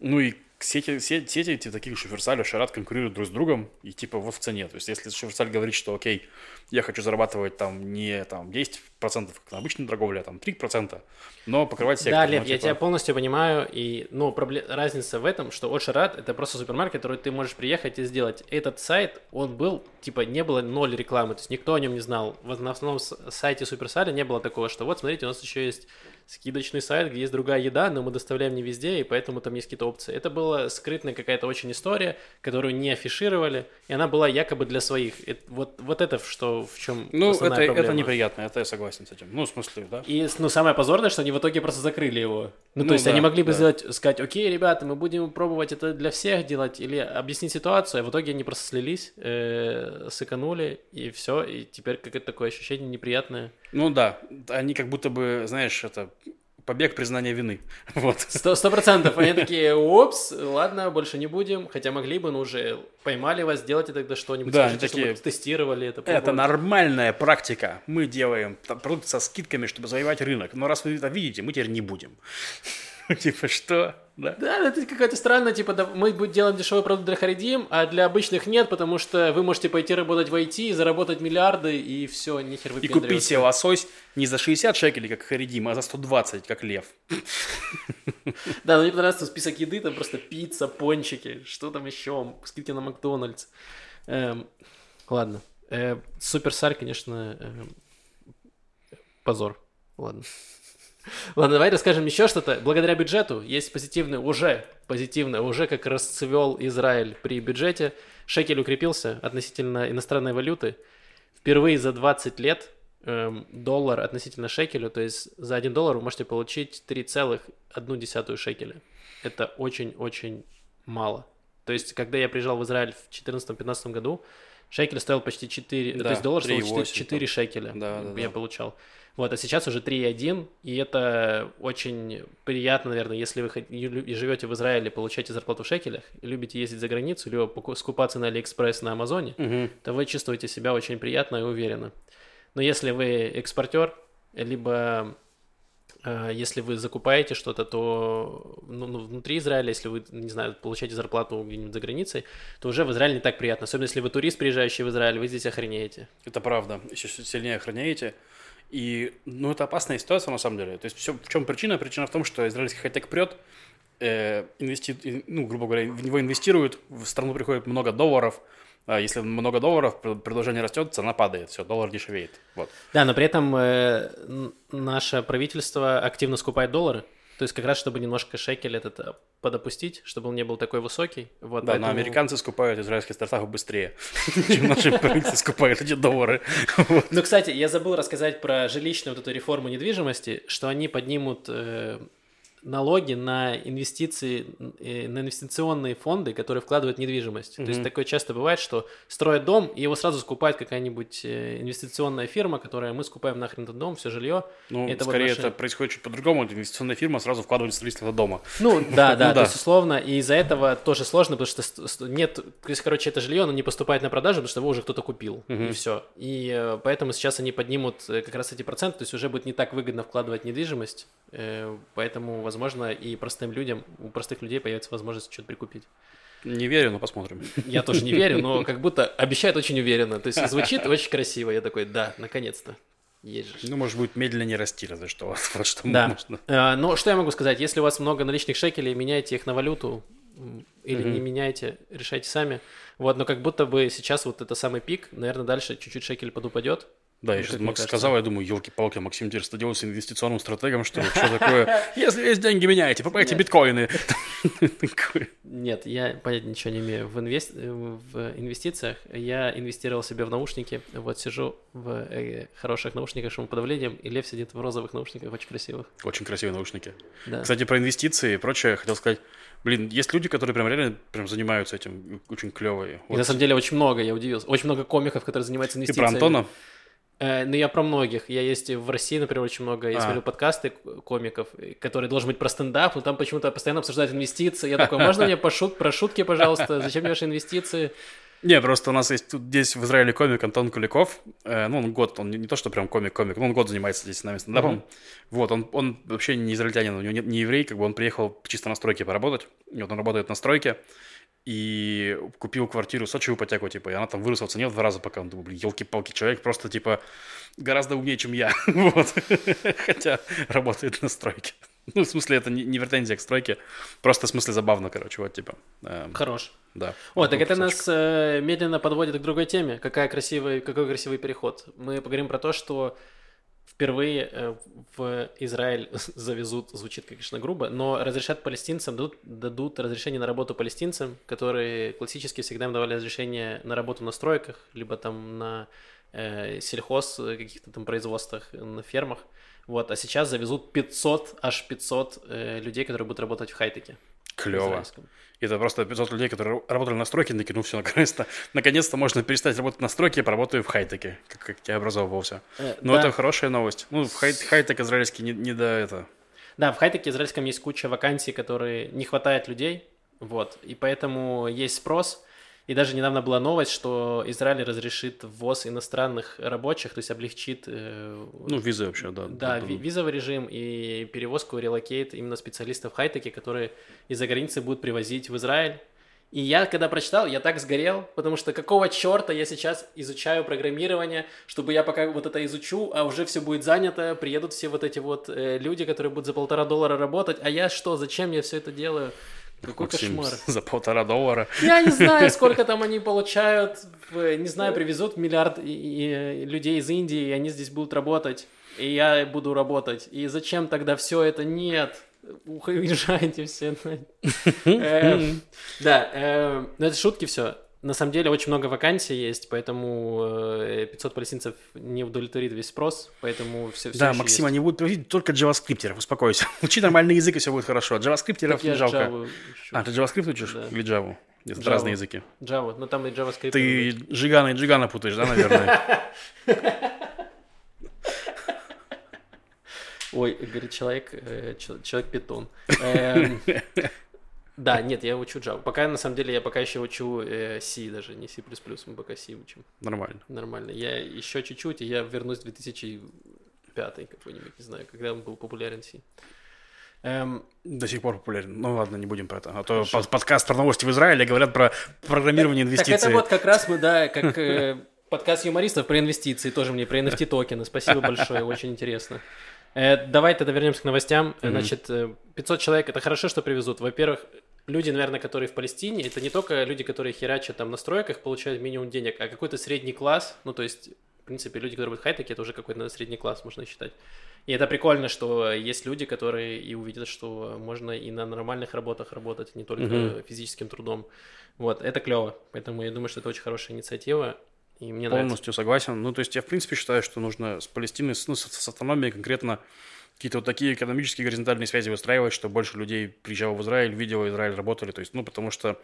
Ну и сети, сети, сети эти такие Шуферсаль и Шарат конкурируют друг с другом, и типа вот в цене. То есть если Шуферсаль говорит, что окей, я хочу зарабатывать там не там 10%, как на обычной торговле, а там 3%, но покрывать сектор. Да, ну, Лев, я типа, тебя полностью понимаю, и, ну, пробле- разница в этом, что Ошарат это просто супермаркет, который ты можешь приехать и сделать. Этот сайт, он был, типа, не было ноль рекламы, то есть никто о нем не знал. Вот на основном сайте Суперсаля не было такого, что вот, смотрите, у нас еще есть скидочный сайт, где есть другая еда, но мы доставляем не везде, и поэтому там есть какие-то опции. Это была скрытная какая-то очень история, которую не афишировали, и она была якобы для своих. Это- вот, вот это в что, в чем Ну, основная это, это проблема. неприятно, это я согласен с этим. Ну, в смысле, да. И ну, самое позорное, что они в итоге просто закрыли его. Ну, Ну то есть да, они могли бы да. сделать, сказать, окей, ребята, мы будем пробовать это для всех делать, или объяснить ситуацию, а в итоге они просто слились, э, сэканули, и все, и теперь какое-то такое ощущение неприятное. Ну да, они как будто бы, знаешь, это побег признания вины. Вот. Сто сто процентов. Они такие, опс, ладно, больше не будем, хотя могли бы, но уже поймали вас, сделайте тогда что-нибудь, Да, скажите, такие, чтобы тестировали это. Это попробовали». нормальная практика. Мы делаем там продукты со скидками, чтобы завоевать рынок. Но раз вы это видите, мы теперь не будем. Типа что? Да. Да, это какая-то странная, типа, да, мы делать дешевый продукт для Харидим, а для обычных нет, потому что вы можете пойти работать в IT и заработать миллиарды, и все, нихер вы И купить себе лосось не за 60 шекелей, как Харидим, а за 120, как лев. Да, но мне понравился список еды, там просто пицца, пончики, что там еще, скидки на Макдональдс. Эм, ладно. Э, Суперсаль, конечно, эм, позор. Ладно. Ладно, давай расскажем еще что-то. Благодаря бюджету есть позитивный, уже позитивно, уже как расцвел Израиль при бюджете. Шекель укрепился относительно иностранной валюты. впервые за 20 лет эм, доллар относительно шекелю, то есть за 1 доллар вы можете получить 3,1 шекеля. Это очень-очень мало. То есть, когда я приезжал в Израиль в 2014-2015 году, шекель стоил почти 4, Да, то есть доллар стоил 3,8 4, 4 шекеля. Да, да, я да. получал. Вот, а сейчас уже 3,1, и это очень приятно, наверное, если вы и живете в Израиле, получаете зарплату в шекелях, и любите ездить за границу, либо скупаться на Алиэкспресс на Амазоне, Мгм. то вы чувствуете себя очень приятно и уверенно. Но если вы экспортер, либо э, если вы закупаете что-то, то ну, ну, внутри Израиля, если вы, не знаю, получаете зарплату где-нибудь за границей, то уже в Израиле не так приятно. Особенно если вы турист, приезжающий в Израиль, вы здесь охренеете. Это правда. Еще сильнее охраняете. И, ну, это опасная ситуация на самом деле. То есть, все, в чем причина? Причина в том, что израильский хай-тек прет, э, инвести... ин- ну, грубо говоря, в него инвестируют, в страну приходит много долларов, а если много долларов, пред- предложение растет, цена падает, все, доллар дешевеет. Вот. Да, но при этом э, наше правительство активно скупает доллары. То есть как раз, чтобы немножко шекель этот э, подопустить, чтобы он не был такой высокий. Вот, Да, но поэтому- американцы скупают израильские стартапы быстрее, чем наши правительства скупают эти доллары. Ну, кстати, я забыл рассказать про жилищную вот эту реформу недвижимости, что они поднимут э, налоги на инвестиции, э, на инвестиционные фонды, которые вкладывают в недвижимость. То есть такое часто бывает, что строят дом, и его сразу скупает какая-нибудь э, инвестиционная фирма, которая мы скупаем нахрен этот дом, все жилье. Ну, Это вот скорее наши- это происходит чуть по-другому. Инвестиционная фирма сразу вкладывает в строительство дома. Ну, да, да, Ну то есть условно, и из-за этого тоже сложно, потому что нет, то есть, короче, это жилье, оно не поступает на продажу, потому что его уже кто-то купил, и все. И э, поэтому сейчас они поднимут как раз эти проценты, то есть уже будет не так выгодно вкладывать недвижимость, поэтому, возможно, и простым людям, у простых людей появится возможность что-то прикупить. Не верю, но посмотрим. Я тоже не верю, но как будто обещают очень уверенно, то есть звучит очень красиво, я такой, да, наконец-то, есть же. Ну, может, будет медленнее расти, разве что. Вот что Да. можно. А, Но что я могу сказать? Если у вас много наличных шекелей, меняйте их на валюту или Мгм. не меняйте, решайте сами. Вот, но как будто бы сейчас вот это самый пик, наверное, дальше чуть-чуть шекель подупадет. Да, я Ну, сейчас Макс сказал, я думаю, елки-палки, Максим теперь что делать с инвестиционным стратегом, что ли? Что такое? Если есть деньги, меняйте, покупайте биткоины. Нет, я понятия ничего не имею в, в инвестициях. Я инвестировал себе в наушники. Вот сижу в э, хороших наушниках шумоподавлением, и Лев сидит в розовых наушниках, очень красивых. Очень красивые наушники. Да. Кстати, про инвестиции и прочее, хотел сказать, блин, есть люди, которые прям реально прям занимаются этим, очень клевые. И на самом деле очень много, я удивился. Очень много комиков, которые занимаются Ты инвестициями. про Антона? Э, ну, я про многих. Я есть в России, например, очень много. Я А. смотрю подкасты комиков, которые должны быть про стендап, но там почему-то постоянно обсуждают инвестиции. Я такой, можно мне пошут, про шутки, пожалуйста? Зачем мне ваши инвестиции? Не, просто у нас есть тут здесь в Израиле комик Антон Куликов. Э, ну, он год, он не, не то, что прям комик-комик, но он год занимается здесь с нами стендапом. Вот, он, он вообще не израильтянин, у него не, не еврей, как бы он приехал чисто на стройке поработать. И вот он работает на стройке. И купил квартиру с очень ипотеку, типа, и она там выросла в цене в два раза, пока он думал, блин, елки-палки, человек просто, типа, гораздо умнее, чем я, вот, хотя работает на стройке. Ну, в смысле, это не, не претензия к стройке, просто в смысле забавно, короче, вот, типа, эм, Хорош. да. О, так это нас э, медленно подводит к другой теме. Какая красивый, какой красивый переход. Мы поговорим про то, что впервые э, в Израиль завезут, звучит, конечно, грубо, но разрешат палестинцам, дадут, дадут разрешение на работу палестинцам, которые классически всегда им давали разрешение на работу на стройках, либо там на э, сельхоз, э, каких-то там производствах, э, на фермах. Вот, а сейчас завезут 500, аж 500 э, людей, которые будут работать в хай-теке. Клево. И это просто 500 людей, которые работали на стройке, такие, ну все, наконец-то, наконец-то можно перестать работать на стройке, поработаю в хай-теке, как, как я образовывался. Э, Но да. это хорошая новость. Ну, в хай- хай-тек израильский не, не до это. Да, в хай-теке израильском есть куча вакансий, которые не хватает людей, вот, и поэтому есть спрос. И даже недавно была новость, что Израиль разрешит ввоз иностранных рабочих, то есть облегчит э, Ну, визы вообще, да. да, ви- визовый режим и перевозку, relocate именно специалистов хай-теке, которые из-за границы будут привозить в Израиль. И я, когда прочитал, я так сгорел, потому что какого черта я сейчас изучаю программирование, чтобы я пока вот это изучу, а уже все будет занято, приедут все вот эти вот э, люди, которые будут за полтора доллара работать, а я что, зачем я все это делаю? Какой Максим, кошмар. За полтора доллара. Я не знаю, сколько там они получают. Не знаю, привезут миллиард людей из Индии, и они здесь будут работать. И я буду работать. И зачем тогда все это? Нет. Уезжайте все. Э, Да, э, но это шутки все. На самом деле очень много вакансий есть, поэтому э, 500 палестинцев не удовлетворит весь спрос, поэтому все, Да, Максим, они будут проводить только джаваскриптеров, успокойся. Учи нормальный язык, и все будет хорошо. Джаваскриптеров не жалко. А, ты JavaScript учишь? Да. Или Java? Это Java. разные языки. Java, ну там и JavaScript. Ты Джигана и Джигана путаешь, да, наверное? Ой, говорит человек, э, чел- человек-питон. Эм, Да, нет, я учу Java. Пока, на самом деле, я пока еще учу э, C даже, не C++, мы пока C учим. Нормально. Нормально. Я еще чуть-чуть, и я вернусь в 2005 какой-нибудь, не знаю, когда он был популярен C. Эм, До сих пор популярен. Ну ладно, не будем про это. А то Хорошо. подкаст про новости в Израиле говорят про программирование Так инвестиций. это вот как раз мы, да, как э, подкаст юмористов про инвестиции, тоже мне про NFT токены. Спасибо большое, очень интересно. Э, давай тогда вернемся к новостям. Э, Значит, э, 500 человек, это хорошо, что привезут. Во-первых, люди, наверное, которые в Палестине, это не только люди, которые херачат там на стройках, получают минимум денег, а какой-то средний класс, ну, то есть, в принципе, люди, которые будут в хай-теке, это уже какой-то наверное, средний класс, можно считать. И это прикольно, что есть люди, которые и увидят, что можно и на нормальных работах работать, не только Мгм. физическим трудом. Вот, это клево. Поэтому я думаю, что это очень хорошая инициатива. И мне нравится. Полностью согласен. Ну, то есть я, в принципе, считаю, что нужно с Палестиной, ну, с, с автономией конкретно какие-то вот такие экономические горизонтальные связи выстраивать, чтобы больше людей приезжало в Израиль, видело Израиль, работали. То есть, ну, потому что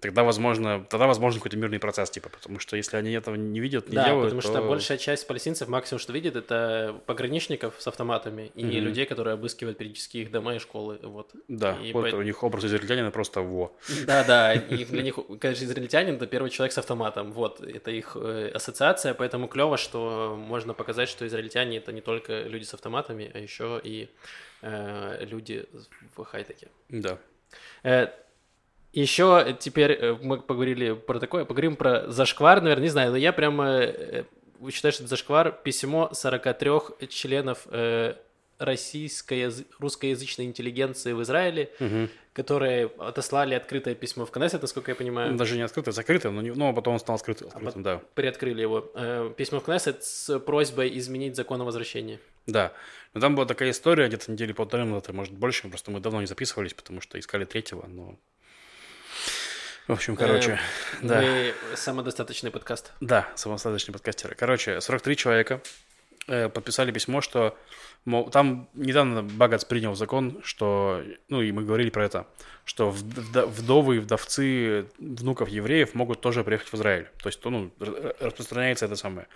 тогда возможно, тогда возможен какой-то мирный процесс, типа, потому что если они этого не видят, не Да, делают, потому что то- большая часть палестинцев максимум, что видит, это пограничников с автоматами и Мгм. людей, которые обыскивают периодически их дома и школы. Вот. Да, И вот поэт- у них образ израильтянина просто во. Да, да, и для них, конечно, израильтянин это первый человек с автоматом. Вот, это их э, ассоциация, поэтому клево, что можно показать, что израильтяне это не только люди с автоматами, а еще и э, люди в хай-теке. Да. Еще теперь э, мы поговорили про такое, поговорим про зашквар, наверное, не знаю, но я прямо э, считаю, что это зашквар письмо 43 членов э, российской, русскоязычной интеллигенции в Израиле, Мгм. которые отослали открытое письмо в Кнессет, насколько я понимаю, Даже не открытое, закрытое, но, не, но потом он стал открытым, открытым, да. приоткрыли его. Э, письмо в Кнессет с просьбой изменить закон о возвращении. Да. Но там была такая история, где-то недели полторы назад, а может больше, просто мы давно не записывались, потому что искали третьего, но... В общем, короче, да. Мы самодостаточный подкаст. Да, самостоятельные подкастеры. Короче, 43 человека э, подписали письмо, что мол, там недавно Багац принял закон, что, ну и мы говорили про это, что вдовы и вдовцы внуков евреев могут тоже приехать в Израиль. То есть, то, ну, распространяется это самое.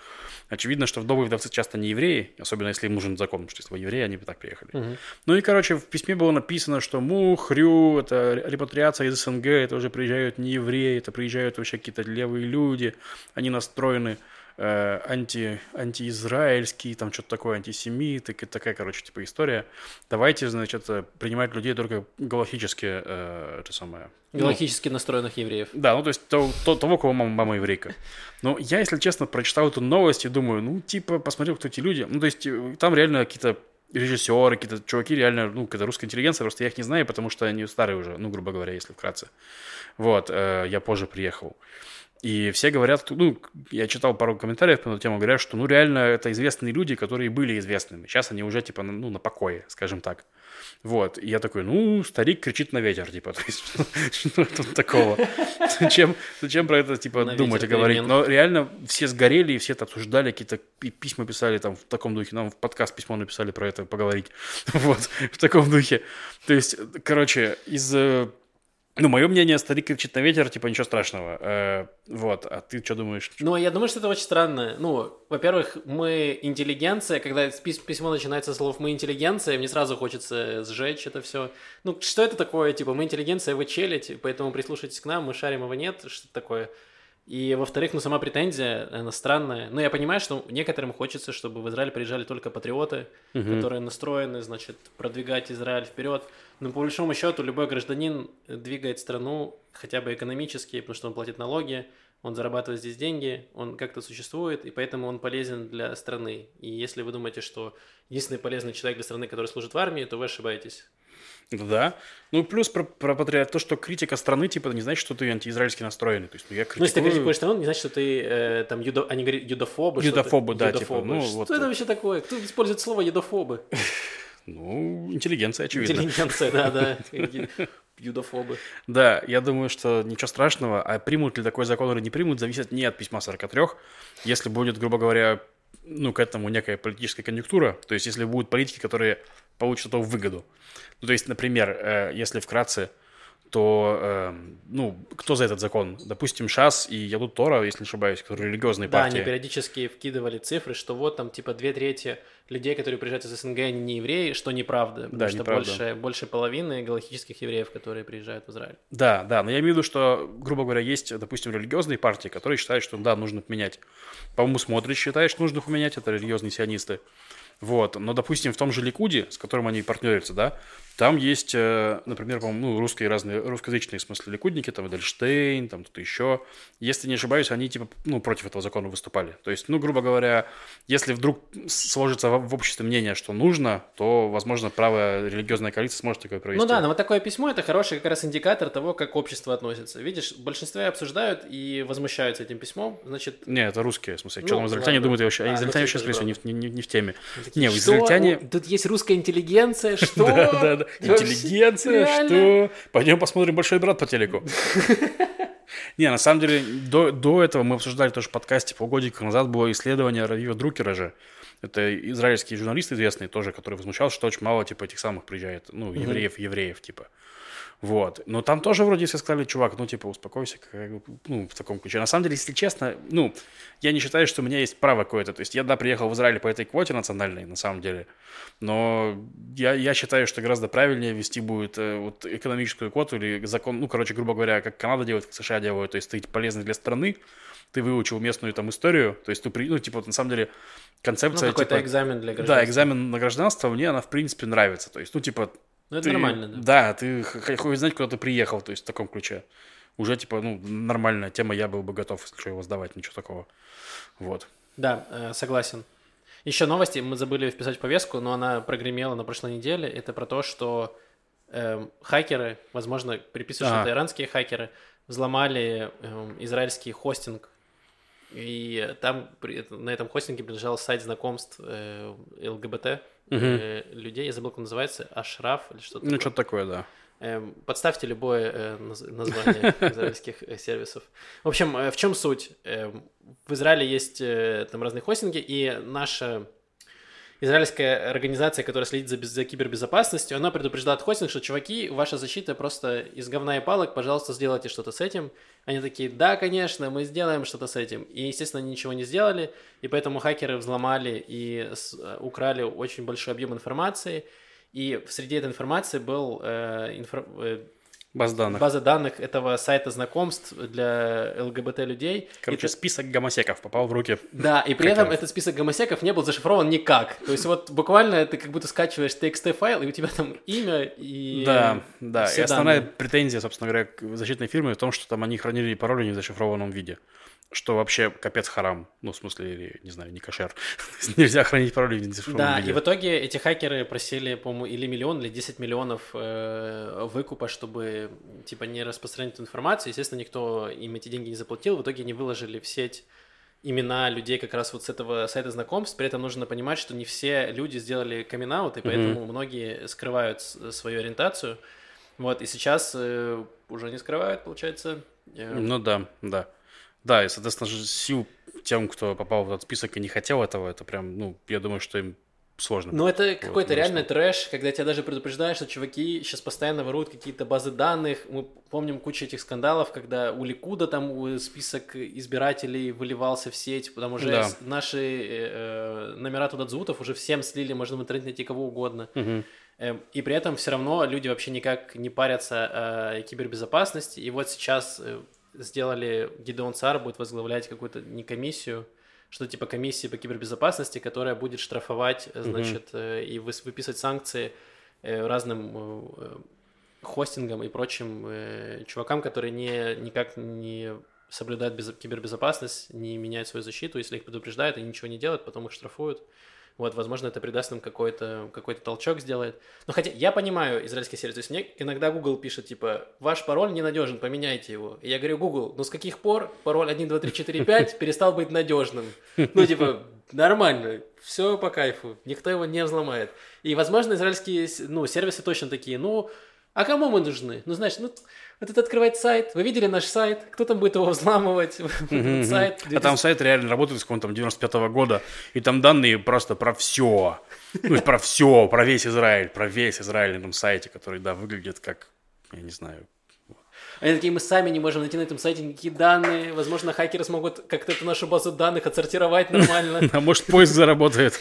Очевидно, что вдовы и вдовцы часто не евреи, особенно если им нужен закон, потому что если бы евреи, они бы так приехали. Мгм. Ну и, короче, в письме было написано, что му, хрю, это репатриация из СНГ, это уже приезжают не евреи, это приезжают вообще какие-то левые люди, они настроены э, анти, антиизраильские, там что-то такое, антисемиты, и такая, короче, типа история. Давайте, значит, э, принимать людей только галактически, э, это самое... ну, Галактически настроенных евреев. да, ну то есть то- то- того, кого мама, мама еврейка. Но я, если честно, прочитал эту новость и думаю, ну, типа, посмотрел, кто эти люди. Ну, то есть э, там реально какие-то режиссеры, какие-то чуваки реально, ну, какая-то русская интеллигенция, просто я их не знаю, потому что они старые уже, ну, грубо говоря, если вкратце. Вот, э, я позже приехал. И все говорят, ну, я читал пару комментариев на эту тему, говорят, что, ну, реально, это известные люди, которые были известными. Сейчас они уже, типа, ну, на покое, скажем так. Вот, и я такой, ну, старик кричит на ветер, типа, то есть, что тут такого? Зачем, зачем про это, типа, На думать и говорить? Но реально все сгорели, и все это обсуждали, какие-то пи- письма писали там в таком духе, нам в подкаст письмо написали про это, поговорить, вот, в таком духе. То есть, короче, из... Ну, мое мнение, старик кричит на ветер, типа, ничего страшного. Э, вот, а ты что думаешь? Ну, я думаю, что это очень странно. Ну, во-первых, мы интеллигенция, когда пис- письмо начинается со слов «мы интеллигенция», мне сразу хочется сжечь это все. Ну, что это такое? Типа, мы интеллигенция, вы челядь, поэтому прислушайтесь к нам, мы шарим его нет, что такое? И, во-вторых, ну, сама претензия, она странная. Ну, я понимаю, что некоторым хочется, чтобы в Израиль приезжали только патриоты, которые настроены, значит, продвигать Израиль вперед. Но по большому счету любой гражданин двигает страну хотя бы экономически, потому что он платит налоги, он зарабатывает здесь деньги, он как-то существует, и поэтому он полезен для страны. И если вы думаете, что единственный полезный человек для страны, который служит в армии, то вы ошибаетесь. Да. Ну, плюс про, про патриот, то, что критика страны, типа, не значит, что ты антиизраильски настроенный. То есть, ну, я Ну, если ты критикую- критикуешь страну, не значит, что ты э, там юдо... они говорят юдофобы. Юдофобы, да, типа, Юдофобы. ну, что вот это это. вообще такое? Кто использует слово юдофобы? Ну, интеллигенция, очевидно. Интеллигенция, да, да. Юдофобы. Да, я думаю, что ничего страшного. А примут ли такой закон или не примут, зависит не от письма 43. Если будет, грубо говоря, ну, к этому некая политическая конъюнктура, то есть если будут политики, которые получат эту выгоду. Ну, то есть, например, э, если вкратце, то, э, ну, кто за этот закон? Допустим, ШАС и Ядут Тора, если не ошибаюсь, которые религиозные Да, партии. они периодически вкидывали цифры, что вот там типа две трети людей, которые приезжают из СНГ, они не евреи, что неправда. Потому Да, что неправда. больше, больше половины галактических евреев, которые приезжают в Израиль. Да, да, но я имею в виду, что, грубо говоря, есть, допустим, религиозные партии, которые считают, что да, нужно поменять. По-моему, Смотрич считает, что нужно поменять, это религиозные сионисты. Вот, но, допустим, в том же Ликуде, с которым они партнерятся, да, там есть, э, например, по-моему, ну, русские разные, русскоязычные, в смысле, ликудники, там, Эдельштейн, там, кто-то еще. Если не ошибаюсь, они, типа, ну, против этого закона выступали. То есть, ну, грубо говоря, если вдруг сложится в обществе мнение, что нужно, то, возможно, правая религиозная коалиция сможет такое провести. Ну да, но вот такое письмо это хороший как раз индикатор того, как общество относится. Видишь, в большинстве обсуждают и возмущаются этим письмом, значит, Не, это русские, в смысле. Ну, что там израильтяне ладно. думают вообще? А, ну, израильтяне вообще, кстати, скорее всего, не, в- не- не в теме. такие, Не, израильтяне... Тут есть русская интеллигенция, что? Да, да, да. Вообще- Интеллигенция, что? Пойдем посмотрим «Большой брат» по телеку. Не, на самом деле, до, до этого мы обсуждали тоже в подкасте полгодика назад было исследование Равива Друкера же. Это израильский журналист известный тоже, который возмущался, что очень мало, типа, этих самых приезжает, ну, евреев, евреев, типа. Вот. Но там тоже вроде все сказали, чувак, ну, типа, успокойся, как ну, в таком ключе. На самом деле, если честно, ну, я не считаю, что у меня есть право какое-то. То есть я, да, приехал в Израиль по этой квоте национальной, на самом деле. Но я, я считаю, что гораздо правильнее вести будет э, вот экономическую квоту или закон, ну, короче, грубо говоря, как Канада делает, как США делают. То есть ты полезный для страны, ты выучил местную там историю, то есть ты, при- ну, типа, вот, на самом деле, Ну, концепция, какой-то типа, экзамен для гражданства. да, экзамен на гражданство, мне она, в принципе, нравится. То есть, ну, типа, Ну, это ты- нормально, да. Да, ты х- хочешь знать, куда ты приехал, то есть в таком ключе. Уже, типа, ну, нормальная тема, я был бы готов, если что, его сдавать, ничего такого. Вот. Да, э, согласен. Еще новости, мы забыли вписать в повестку, но она прогремела на прошлой неделе. Это про то, что эм, хакеры, возможно, приписывают, что Ага. это иранские хакеры, взломали эм, израильский хостинг. И там при этом- на этом хостинге принадлежал сайт знакомств э, ЛГБТ э, людей. Я забыл, как он называется. Ашраф или что-то Ну, такое. что-то такое, да. Эм, Подставьте любое э, наз- название израильских э, сервисов. В общем, э, в чем суть? Эм, В Израиле есть э, там разные хостинги, и наша израильская организация, которая следит за, за кибербезопасностью, она предупреждает хостинг, что, чуваки, ваша защита просто из говна и палок, пожалуйста, сделайте что-то с этим. Они такие, да, конечно, мы сделаем что-то с этим. И, естественно, они ничего не сделали, и поэтому хакеры взломали и э, украли очень большой объем информации, и среди этой информации был э, инфра- э, Баз данных. база данных этого сайта знакомств для ЛГБТ-людей. Короче, И список гомосеков попал в руки. да, и при этом этот список гомосеков не был зашифрован никак. То есть вот буквально ты как будто скачиваешь TXT-файл, и у тебя там имя и... Да, да. И основная данные. претензия, собственно говоря, к защитной фирме в том, что там они хранили пароли не в зашифрованном виде. Что вообще капец харам. Ну, в смысле, не знаю, не кошер. Нельзя хранить пароли в незашифрованном Да, виде. и в итоге эти хакеры просили, по-моему, или миллион, или 10 миллионов э, выкупа, чтобы, типа, не распространить информацию. Естественно, никто им эти деньги не заплатил. В итоге они выложили в сеть имена людей как раз вот с этого сайта знакомств. При этом нужно понимать, что не все люди сделали камин и поэтому многие скрывают свою ориентацию. Вот, и сейчас э, уже не скрывают, получается. Э, Ну да, да. Да, и, соответственно, сил тем, кто попал в этот список и не хотел этого, это прям, ну, я думаю, что им сложно. Ну, это Вот, какой-то реальный что- трэш, когда тебя даже предупреждают, что чуваки сейчас постоянно воруют какие-то базы данных. Мы помним кучу этих скандалов, когда у Ликуда там список избирателей выливался в сеть, потому что Да. наши э, э, номера туда дзутов уже всем слили, можно в интернете найти кого угодно. Эм, И при этом все равно люди вообще никак не парятся о кибербезопасности. И вот сейчас э, сделали, Гидеон Цар будет возглавлять какую-то не комиссию, что типа комиссии по кибербезопасности, которая будет штрафовать, э, значит, э, и выписывать санкции э, разным хостингам и прочим чувакам, которые не, никак не соблюдают без- кибербезопасность, не меняют свою защиту, если их предупреждают, они ничего не делают, потом их штрафуют. Вот, возможно, это придаст им какой-то какой толчок сделает. Но хотя я понимаю израильский сервис. То есть мне иногда Google пишет, типа, ваш пароль ненадежен, поменяйте его. И я говорю, Google, ну с каких пор пароль 1, 2, 3, 4, 5 перестал быть надежным? Ну, типа, нормально, все по кайфу, никто его не взломает. И, возможно, израильские ну, сервисы точно такие, ну, а кому мы нужны? Ну, значит, ну, вот это открывать сайт. Вы видели наш сайт? Кто там будет его взламывать? сайт. А там сайт реально работает с какого-то 95-го года, и там данные просто про все. Ну, про все, про весь Израиль, про весь Израиль на этом сайте, который, да, выглядит как, я не знаю, они такие, мы сами не можем найти на этом сайте никакие данные. Возможно, хакеры смогут как-то эту нашу базу данных отсортировать нормально. А может, поиск заработает.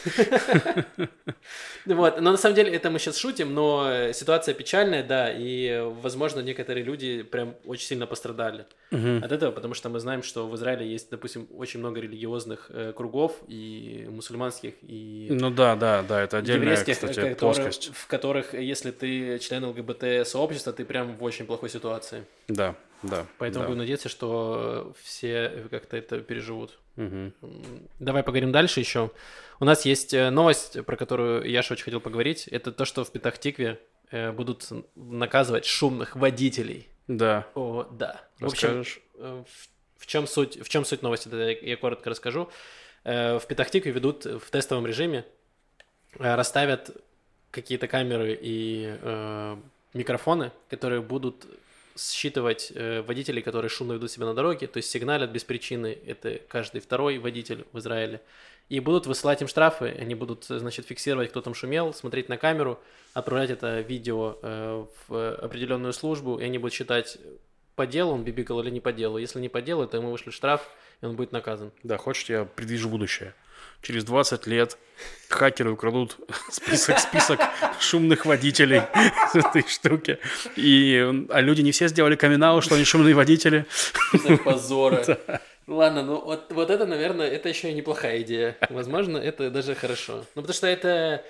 Вот. Но на самом деле это мы сейчас шутим, но ситуация печальная, да, и, возможно, некоторые люди прям очень сильно пострадали от этого, потому что мы знаем, что в Израиле есть, допустим, очень много религиозных э, кругов, и мусульманских, и... Ну да, да, да, это отдельная, кстати, плоскость. В которых, если ты член ЛГБТ-сообщества, ты прям в очень плохой ситуации. Да, да. Поэтому да. будем надеяться, что все как-то это переживут. Угу. Давай поговорим дальше еще. У нас есть э, новость, про которую Яша очень хотел поговорить. Это то, что в Петахтикве э, будут наказывать шумных водителей. Да. О, да. Расскажешь? В, общем, э, в, чем суть? В чем суть новости? Я, коротко расскажу. В Петахтикве ведут в тестовом режиме, расставят какие-то камеры и э, микрофоны, которые будут считывать э, водителей, которые шумно ведут себя на дороге, то есть сигналят без причины, это каждый второй водитель в Израиле, и будут высылать им штрафы, они будут, значит, фиксировать, кто там шумел, смотреть на камеру, отправлять это видео э, в определенную службу, и они будут считать, по делу он бибикал или не по делу. Если не по делу, то ему вышли штраф, и он будет наказан. Да, хочешь, я предвижу будущее через 20 лет хакеры украдут список, список шумных водителей с этой штуки. И, а люди не все сделали камин что они шумные водители. Позора. Да. Ладно, ну вот, вот это, наверное, это еще и неплохая идея. Возможно, это даже хорошо. Ну, потому что это...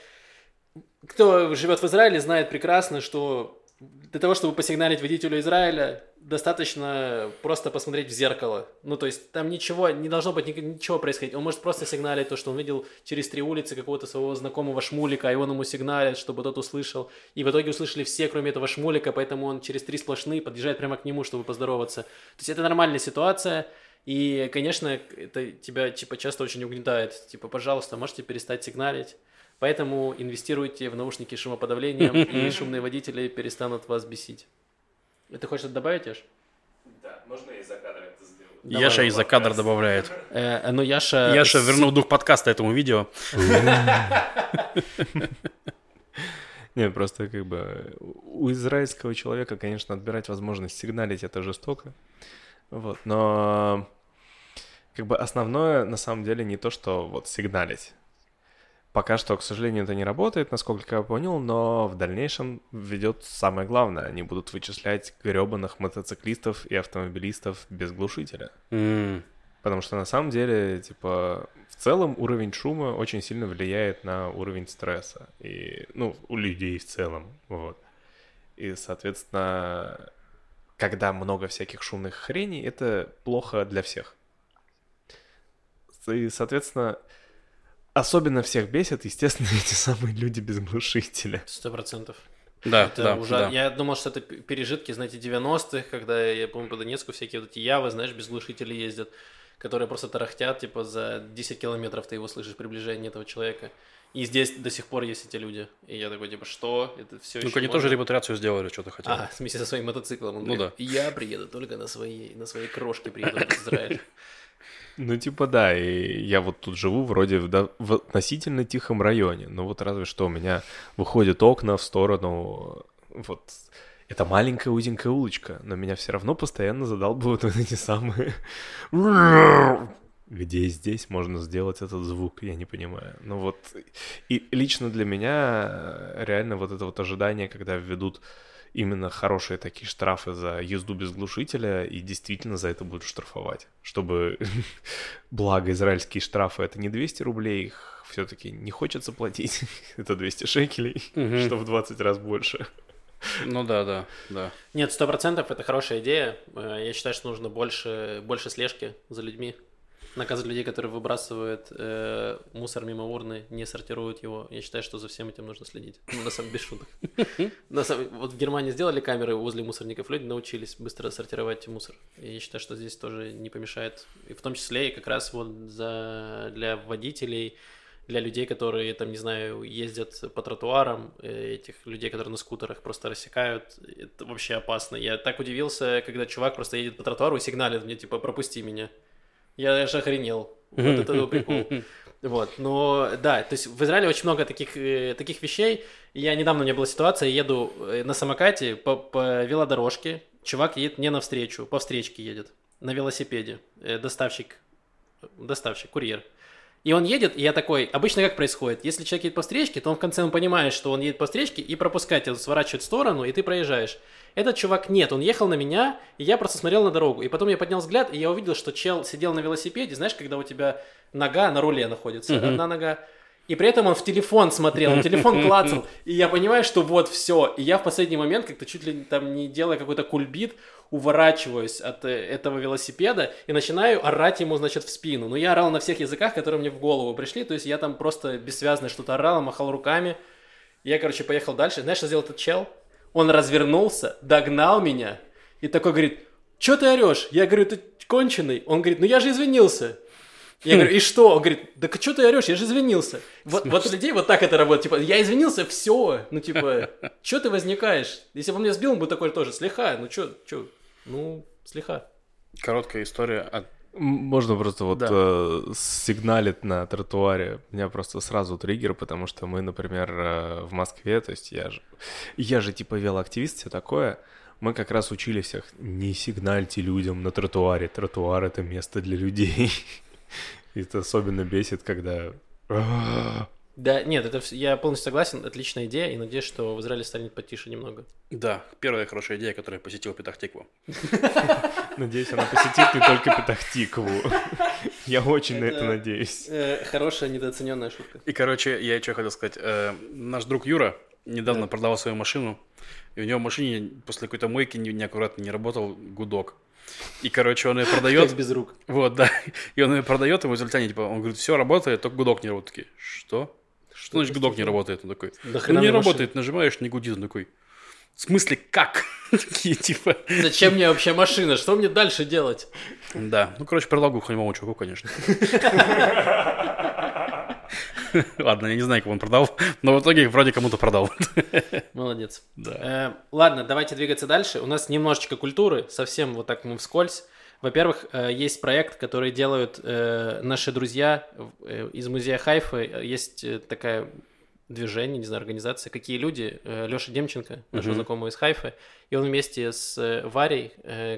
Кто живет в Израиле, знает прекрасно, что для того, чтобы посигналить водителю Израиля, достаточно просто посмотреть в зеркало. Ну, то есть там ничего, не должно быть ничего происходить. Он может просто сигналить то, что он видел через три улицы какого-то своего знакомого шмулика, и он ему сигналит, чтобы тот услышал. И в итоге услышали все, кроме этого шмулика, поэтому он через три сплошные подъезжает прямо к нему, чтобы поздороваться. То есть это нормальная ситуация. И, конечно, это тебя, типа, часто очень угнетает. Типа, пожалуйста, можете перестать сигналить. Поэтому инвестируйте в наушники с шумоподавлением, и шумные водители перестанут вас бесить. Ты хочешь это добавить, Яш? Да, можно и за кадр это сделать. Давай, Яша и за кадр добавляет. Э, ну, Яша... Яша вернул дух подкаста этому видео. Не, просто как бы у израильского человека, конечно, отбирать возможность сигналить это жестоко. Вот, но как бы основное на самом деле не то, что вот сигналить. Пока что, к сожалению, это не работает, насколько я понял, но в дальнейшем ведет самое главное. Они будут вычислять гребаных мотоциклистов и автомобилистов без глушителя. Mm. Потому что на самом деле, типа, в целом уровень шума очень сильно влияет на уровень стресса. И, ну, у людей в целом, вот. И, соответственно, когда много всяких шумных хреней, это плохо для всех. И, соответственно, Особенно всех бесит, естественно, эти самые люди без глушителя. Сто процентов. Да, это да, ужа... да. Я думал, что это пережитки, знаете, 90-х, когда, я помню, по Донецку всякие вот эти явы, знаешь, без глушителей ездят, которые просто тарахтят, типа, за 10 километров ты его слышишь, приближение этого человека. И здесь до сих пор есть эти люди. И я такой, типа, что? Это все Ну, они тоже репатриацию сделали, что-то хотели. А, в смысле, со своим мотоциклом. Он ну говорит, да. Я приеду только на своей, на своей крошке приеду в Израиль. Ну, типа, да, и я вот тут живу вроде в, в относительно тихом районе, но вот разве что у меня выходят окна в сторону, вот, это маленькая узенькая улочка, но меня все равно постоянно задалбывают вот эти самые... Где здесь можно сделать этот звук, я не понимаю. Ну вот, и лично для меня реально вот это вот ожидание, когда введут именно хорошие такие штрафы за езду без глушителя, и действительно за это будут штрафовать. Чтобы, благо, израильские штрафы это не 200 рублей, их все-таки не хочется платить, это 200 шекелей, что в 20 раз больше. Ну да, да, да. Нет, сто процентов это хорошая идея. Э, я считаю, что нужно больше, больше слежки за людьми. Наказывать людей, которые выбрасывают э, мусор мимо урны, не сортируют его. Я считаю, что за всем этим нужно следить. Ну, на самом без шуток. На самом- Вот в Германии сделали камеры возле мусорников, люди научились быстро сортировать мусор. И я считаю, что здесь тоже не помешает. И в том числе и как раз вот за, для водителей, для людей, которые, там, не знаю, ездят по тротуарам, э, этих людей, которые на скутерах просто рассекают, это вообще опасно. Я так удивился, когда чувак просто едет по тротуару и сигналит мне, типа, пропусти меня. Я аж охренел. Вот это был прикол. Вот, но да, то есть в Израиле очень много таких, э, таких вещей. Я недавно у меня была ситуация, я еду э, на самокате по, по велодорожке, чувак едет не навстречу, по встречке едет, на велосипеде, Э, доставщик, доставщик, курьер. И он едет, и я такой, обычно как происходит? Если человек едет по встречке, то он в конце он понимает, что он едет по встречке и пропускать, он сворачивает в сторону, и ты проезжаешь. Этот чувак нет, он ехал на меня, и я просто смотрел на дорогу. И потом я поднял взгляд, и я увидел, что чел сидел на велосипеде, знаешь, когда у тебя нога на руле находится, одна нога. И при этом он в телефон смотрел, он телефон клацал. И я понимаю, что вот все. И я в последний момент, как-то чуть ли там не делая какой-то кульбит, уворачиваюсь от э, этого велосипеда и начинаю орать ему, значит, в спину. Но я орал на всех языках, которые мне в голову пришли. То есть я там просто бессвязно что-то орал, махал руками. Я, короче, поехал дальше. Знаешь, что сделал этот чел? Он развернулся, догнал меня и такой говорит, что ты орешь? Я говорю, ты конченый. Он говорит, ну я же извинился. Я говорю, и что? Он говорит, да что ты орешь, я же извинился. Вот, вот людей вот так это работает. Типа, я извинился, все. Ну, типа, что ты возникаешь? Если бы он меня сбил, он бы такой тоже, слегка. Ну, что, что? Ну, слегка. Короткая история от Можно просто вот Да. э, сигналить на тротуаре. У меня просто сразу триггер, потому что мы, например, э, в Москве, то есть я же, я же типа велоактивист, все такое. Мы как раз учили всех, не сигнальте людям на тротуаре. Тротуар — это место для людей. И это особенно бесит, когда... «А, Да, нет, это я полностью согласен, отличная идея, и надеюсь, что в Израиле станет потише немного. Да, первая хорошая идея, которая посетила Петахтикву. Надеюсь, она посетит не только Петахтикву. Я очень на это надеюсь. Э, хорошая недооцененная шутка. И, короче, я что хотел сказать. э, наш друг Юра недавно продавал свою машину, и у него в машине после какой-то мойки не- неаккуратно не работал гудок. И, короче, он ее продает. Как без рук. Вот, да. И он ее продает, ему в результате, типа, он говорит, все работает, только гудок не работает. Такие, что? Что значит гудок не работает? Он такой, Да ну не работает, нажимаешь, не гудит. Он такой, в смысле, как? Такие, типа, Зачем мне вообще машина? Что мне дальше делать? да. Ну, короче, продал глухонемому чуваку, конечно. Ладно, я не знаю, кого он продал, но в итоге вроде кому-то продал. Молодец. Да. Э, ладно, давайте двигаться дальше. У нас немножечко культуры, совсем вот так мы вскользь. Во-первых, э, есть проект, который делают э, наши друзья э, из музея Хайфы. Есть такая движение, не знаю, организация, какие люди, Леша Демченко, нашего знакомого из Хайфы, и он вместе с Варей,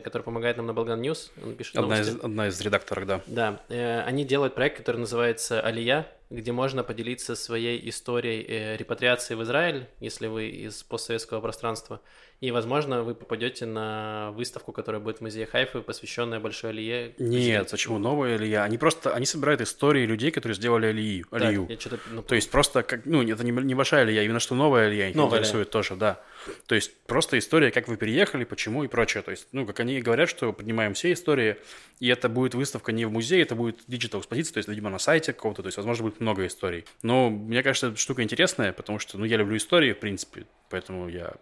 который помогает нам на Balagan News, он пишет Одна новости. из, одна из редакторов, да. Да, они делают проект, который называется «Алия», где можно поделиться своей историей репатриации в Израиль, если вы из постсоветского пространства. И, возможно, вы попадете на выставку, которая будет в музее Хайфы, посвященная Большой Алие. Нет, почему новая Алия? Они просто, они собирают истории людей, которые сделали Алию. Алию. я что-то, ну, То есть просто, как, ну, это не небольшая Алия, именно что новая Алия их Новая интересует тоже, да. То есть просто история, как вы переехали, почему и прочее. То есть, ну, как они говорят, что поднимаем все истории, и это будет выставка не в музее, это будет диgital экспозиция, то есть, видимо, на сайте какого-то, то есть, возможно, будет много историй. Но мне кажется, эта штука интересная, потому что, ну, я люблю истории, в принципе, поэтому я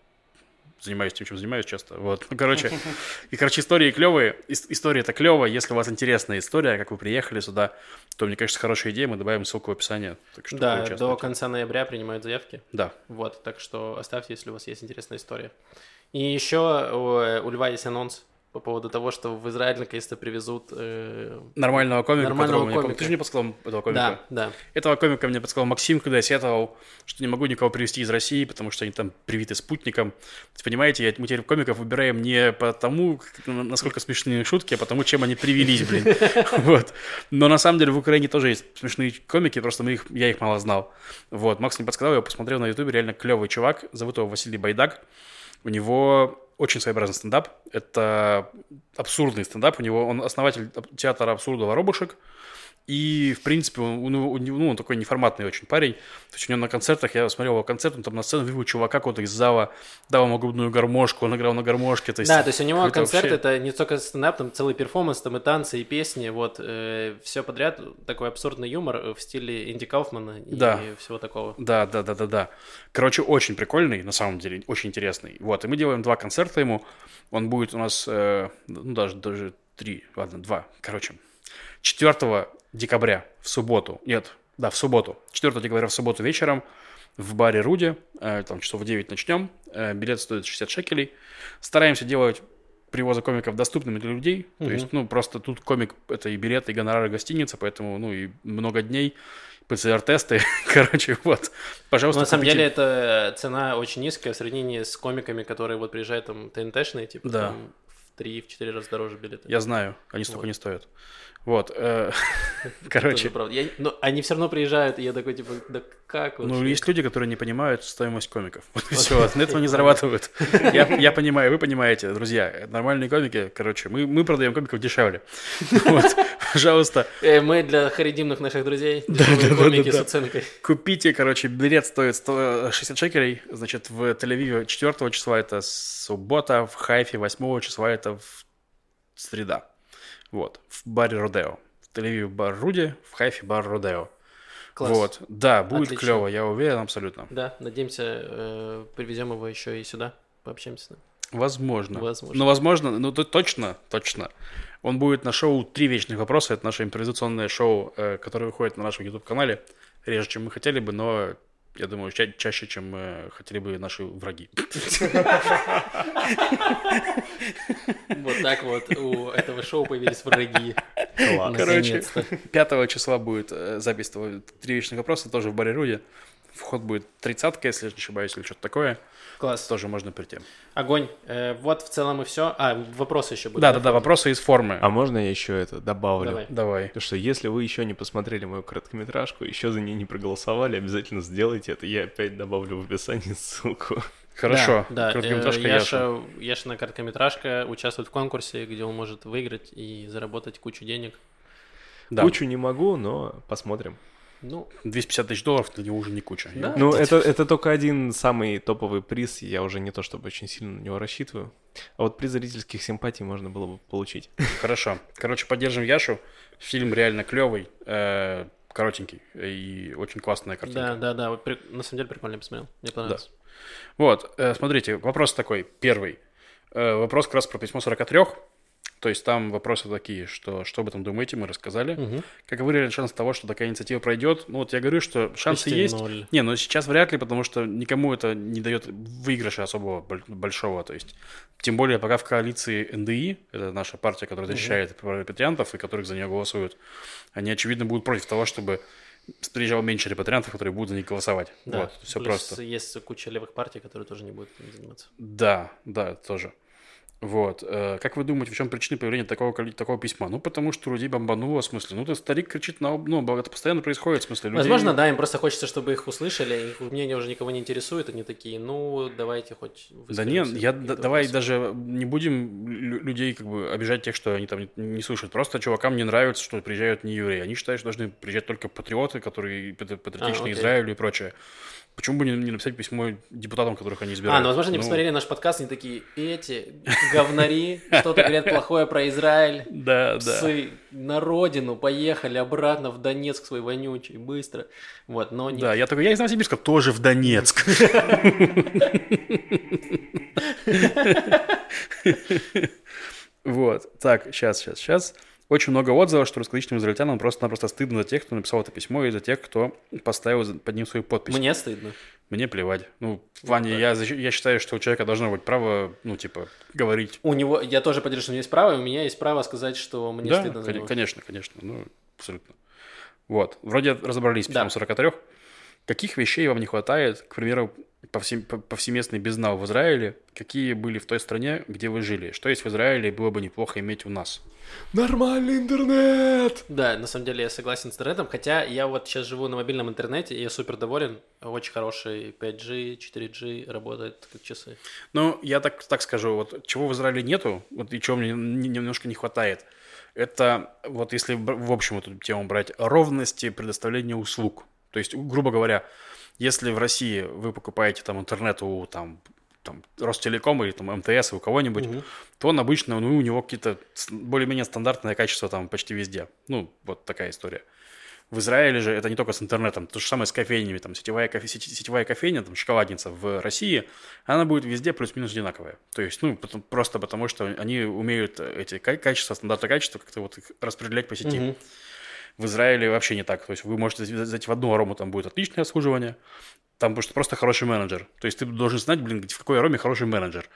занимаюсь тем, чем занимаюсь часто. Вот, ну, короче, и, короче, истории клевые. Ис- История это клево. Если у вас интересная история, как вы приехали сюда, то, мне кажется, хорошая идея. Мы добавим ссылку в описании. Так что да, до конца ноября принимают заявки. Да. Вот, так что оставьте, если у вас есть интересная история. И еще у, у Льва есть анонс по поводу того, что в Израиль наконец-то привезут... э, Нормального комика, Нормального которого мне комика. Ты же мне подсказал этого комика. Да, да. Этого комика мне подсказал Максим, когда я сетовал, что не могу никого привезти из России, потому что они там привиты спутником. Есть, понимаете, я- мы теперь комиков выбираем не по тому, как- на- насколько смешные шутки, а потому, чем они привелись, блин. Вот. Но на самом деле в Украине тоже есть смешные комики, просто мы их, я их мало знал. Вот. Макс мне подсказал, я посмотрел на ютубе, реально клевый чувак, зовут его Василий Байдак. У него очень своеобразный стендап. Это абсурдный стендап. У него он основатель театра абсурда воробушек. И, в принципе, он, него- ну, он такой неформатный очень парень. То есть у него на концертах, я смотрел его концерт, он там на сцену вывел чувака какого-то из зала, дал ему губную гармошку, он играл на гармошке. То есть, Да, то есть у него концерт вообще- это не только стендап, там целый перформанс, там и танцы, и песни, вот, все подряд, такой абсурдный юмор э, в стиле Энди Кауфмана и Да. всего такого. Да, да, да, да, да. Короче, очень прикольный, на самом деле, очень интересный. Вот, и мы делаем два концерта ему. Он будет у нас, э, ну, даже, даже три, ладно, два. Короче, 4 декабря в субботу, нет, да, в субботу, 4 декабря в субботу вечером в баре Руди, э, там часов в 9 начнем, э, билет стоит 60 шекелей. Стараемся делать привозы комиков доступными для людей, то Мгм. есть, ну, просто тут комик, это и билеты, и гонорары гостиницы, поэтому, ну, и много дней, ПЦР-тесты, короче, вот. Но Пожалуйста, на самом купите. деле это цена очень низкая в сравнении с комиками, которые вот приезжают там ТНТшные, типа Да. там в 3-4 раза дороже билеты. Я знаю, они столько Вот. не стоят. Вот, э, короче. Я- Но они все равно приезжают, и я такой, типа, да как ну, есть люди, которые не понимают стоимость комиков. Вот и все, на этом не зарабатывают. Я, я понимаю, вы понимаете, друзья, нормальные комики, короче, мы, мы продаем комиков дешевле. Вот, пожалуйста, Э, мы для харидимных наших друзей дешевые комики с уценкой. купите, короче, билет стоит 160 шекелей, значит, в Тель-Авиве 4 числа это суббота, в Хайфе 8 числа это в среда. Вот, в баре Родео. В Тель-Авиве бар Руди, в Хайфе бар Родео. Класс. Вот, да, будет Отлично. клево, я уверен абсолютно. Да, надеемся, э, привезем его еще и сюда, пообщаемся с ним. Возможно. Возможно. Ну, возможно, ну, то- точно, точно. Он будет на шоу «Три вечных вопроса». Это наше импровизационное шоу, э, которое выходит на нашем YouTube-канале. Реже, чем мы хотели бы, но, я думаю, ча- чаще, чем э, хотели бы наши враги. Вот так вот у этого шоу появились враги. Короче, Наконец-то. 5 числа будет э, запись того «Три вечных вопроса», тоже в баре Руди. Вход будет тридцатка, если я не ошибаюсь, или что-то такое. Класс. Тоже можно прийти. Огонь. Э, вот в целом и все. А, вопросы еще будут. Да-да-да, вопросы из формы. А можно я еще это добавлю? Давай. Давай. Потому что если вы еще не посмотрели мою короткометражку, еще за нее не проголосовали, обязательно сделайте это. Я опять добавлю в описании ссылку. Хорошо. Да, да. Короткометражка Э, Яша. Яша, Яшина короткометражка участвует в конкурсе, где он может выиграть и заработать кучу денег. Да. Кучу не могу, но посмотрим. Ну, 250 тысяч долларов, для него уже не куча. Да. Ну, это, это только один самый топовый приз. Я уже не то чтобы очень сильно на него рассчитываю. А вот приз зрительских симпатий можно было бы получить. Хорошо. Короче, поддержим Яшу. Фильм реально клевый, э, коротенький и очень классная картинка. да, да, да. вот при- На самом деле прикольно я посмотрел. Мне понравилось. Вот, э, смотрите, вопрос такой, первый. Э, вопрос как раз про письмо 43. То есть там вопросы такие, что что об этом думаете, мы рассказали. Мгм. Каковы реальные шансы того, что такая инициатива пройдет? Ну вот я говорю, что шансы Почти есть. ноль. Не, но сейчас вряд ли, потому что никому это не дает выигрыша особого боль- большого. То есть, тем более, пока в коалиции НДИ, это наша партия, которая защищает права репатриантов и которых за нее голосуют, они, очевидно, будут против того, чтобы приезжало меньше репатриантов, которые будут за них голосовать. Да. Вот, все Плюс просто. Есть куча левых партий, которые тоже не будут этим заниматься. Да, да, тоже. Вот. Э, Как вы думаете, в чем причина появления такого, такого письма? Ну, потому что людей бомбануло, в смысле. Ну, ты старик кричит на... об- Ну, это постоянно происходит, в смысле. Людей... Возможно, да, им просто хочется, чтобы их услышали, их мнение уже никого не интересует, они такие, ну, давайте хоть Да нет, я, да- давай вопросам». даже не будем лю- людей как бы обижать тех, что они там не, не слушают. Просто чувакам не нравится, что приезжают не евреи. Они считают, что должны приезжать только патриоты, которые патри- патриотичны окей. Израилю и прочее. Почему бы не, не написать письмо депутатам, которых они избирают? А, ну, возможно, они посмотрели наш подкаст, они такие, эти говнари, что-то говорят плохое про Израиль, Да, да. псы на родину, поехали обратно в Донецк свой вонючий, быстро. Вот, но не... Да, я такой, я из Новосибирска, тоже в Донецк. Вот, так, сейчас, сейчас, сейчас. Очень много отзывов, что русскоязычным израильтянам просто-напросто стыдно за тех, кто написал это письмо, и за тех, кто поставил за- под ним свою подпись. Мне стыдно. Мне плевать. Ну, в плане, я, защ- я считаю, что у человека должно быть право, ну, типа, говорить. У него, я тоже поддерживаю, что у него есть право, и у меня есть право сказать, что мне да, стыдно за кон- него. конечно, конечно, ну, абсолютно. Вот, вроде разобрались с Да. письмом 43. Каких вещей вам не хватает, к примеру, повсем- по- повсеместный безнал в Израиле, какие были в той стране, где вы жили? Что есть в Израиле, было бы неплохо иметь у нас? Нормальный интернет! Да, на самом деле я согласен с интернетом, хотя я вот сейчас живу на мобильном интернете, и я супер доволен. Очень хороший 5G, 4G, работает как часы. Ну, я так, так скажу, вот чего в Израиле нету, вот и чего мне немножко не хватает, это вот если в общем эту тему брать, ровности предоставления услуг. То есть, грубо говоря, если в России вы покупаете там интернет у там, там Ростелекома или там МТС у кого-нибудь, то он обычно, ну, у него какие-то более-менее стандартное качество там почти везде. Ну, вот такая история. В Израиле же это не только с интернетом, то же самое с кофейнями, там сетевая, кофе, сетевая кофейня, там шоколадница в России, она будет везде плюс-минус одинаковая. То есть, ну, потом- просто потому что они умеют эти ка- качества, стандарты качества как-то вот их распределять по сети. Мгм. В Израиле вообще не так. То есть вы можете за- зайти в одну арому, там будет отличное обслуживание, там что просто хороший менеджер. То есть ты должен знать, блин, в какой ароме хороший менеджер.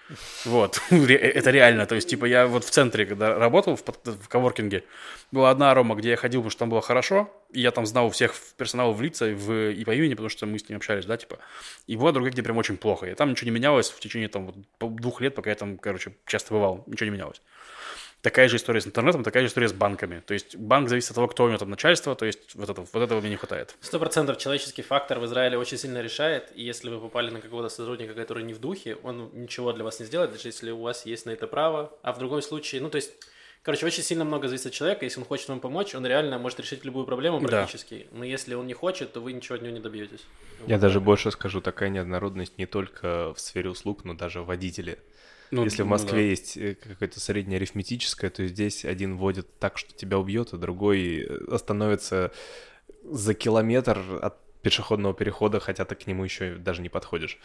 Вот. Ре- Это реально. То есть, типа, я вот в центре, когда работал в, в коворкинге, была одна арома, где я ходил, потому что там было хорошо, и я там знал у всех персонала в лица и, в, и по имени, потому что мы с ним общались, да, типа. И была другая, где прям очень плохо. И там ничего не менялось в течение там вот двух лет, пока я там, короче, часто бывал. Ничего не менялось. Такая же история с интернетом, такая же история с банками. То есть банк зависит от того, кто у него там начальство, то есть вот, это, вот этого мне не хватает. Сто процентов человеческий фактор в Израиле очень сильно решает, и если вы попали на какого-то сотрудника, который не в духе, он ничего для вас не сделает, даже если у вас есть на это право, а в другом случае, ну то есть, короче, очень сильно много зависит от человека, если он хочет вам помочь, он реально может решить любую проблему Да. практически, но если он не хочет, то вы ничего от него не добьетесь. Я Вот даже больше скажу, такая неоднородность не только в сфере услуг, но даже водители. Ну, Если в ну Москве да. есть э, какое-то среднее арифметическое, то здесь один водит так, что тебя убьет, а другой э, остановится за километр от пешеходного перехода, хотя ты к нему еще даже не подходишь.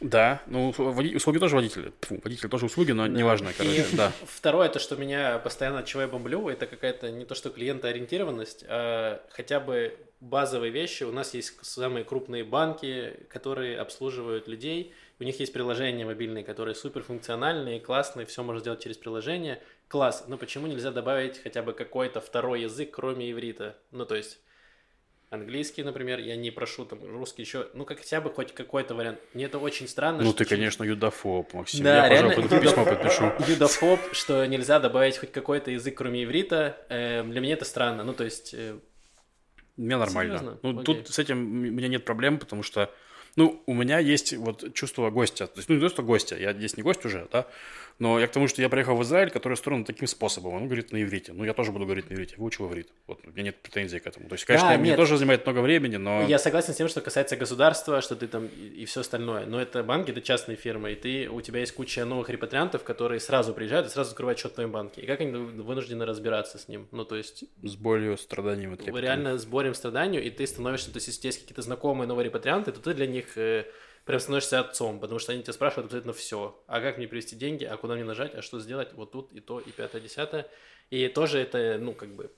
Да, ну услуги тоже водители. Фу, водители тоже услуги, но неважно, короче, И да. Второе, то, что меня постоянно от чего я бомблю, это какая-то не то, что клиентоориентированность, а хотя бы базовые вещи. У нас есть самые крупные банки, которые обслуживают людей. У них есть приложения мобильные, которые суперфункциональные, классные, все можно сделать через приложение. Класс. Но почему нельзя добавить хотя бы какой-то второй язык, кроме иврита? Ну, то есть английский, например, я не прошу там русский еще, ну как хотя бы хоть какой-то вариант. Мне это очень странно. Ну ты, конечно, юдофоб, Максим. Да, я, пожалуй, реально, пойду письмо подпишу. юдофоб, что нельзя добавить хоть какой-то язык, кроме иврита. Эм, для меня это странно. Ну, то есть, э, Мне нормально. Серьезно? Ну, Окей. тут с этим у меня нет проблем, потому что, ну, у меня есть вот чувство гостя. То есть, ну, не то, что гостя, я здесь не гость уже, да, но я к тому, что я приехал в Израиль, который устроен таким способом. Он говорит на иврите. Ну, я тоже буду говорить на иврите. Выучил иврит. Вот, у меня нет претензий к этому. То есть, конечно, Да, мне тоже занимает много времени, но... я согласен с тем, что касается государства, что ты там и, все остальное. Но это банки, это частные фирмы, и ты, у тебя есть куча новых репатриантов, которые сразу приезжают и сразу открывают счет в твоем банке. И как они вынуждены разбираться с ним? Ну, то есть, С болью, страданием и трепетом. реально с борем страданию, и ты становишься, то есть, если есть какие-то знакомые новые репатрианты, то ты для них э, прям становишься отцом, потому что они тебя спрашивают абсолютно все. А как мне перевести деньги, а куда мне нажать, а что сделать, вот тут и то, и пятое, десятое. И тоже это, ну, как бы,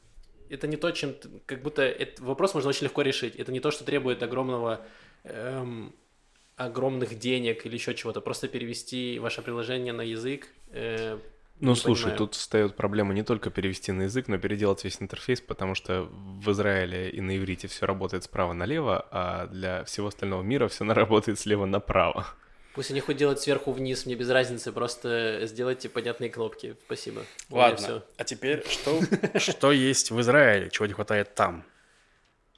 это не то, чем, как будто, этот вопрос можно очень легко решить. Это не то, что требует огромного, эм, огромных денег или еще чего-то. Просто перевести ваше приложение на язык. э, Ну, не слушай, понимаю. тут встает проблема не только перевести на язык, но переделать весь интерфейс, потому что в Израиле и на иврите все работает справа налево, а для всего остального мира все работает слева направо. Пусть они хоть делают сверху вниз, мне без разницы, просто сделайте понятные кнопки. Спасибо. Ладно, а теперь что, что есть в Израиле, чего не хватает там?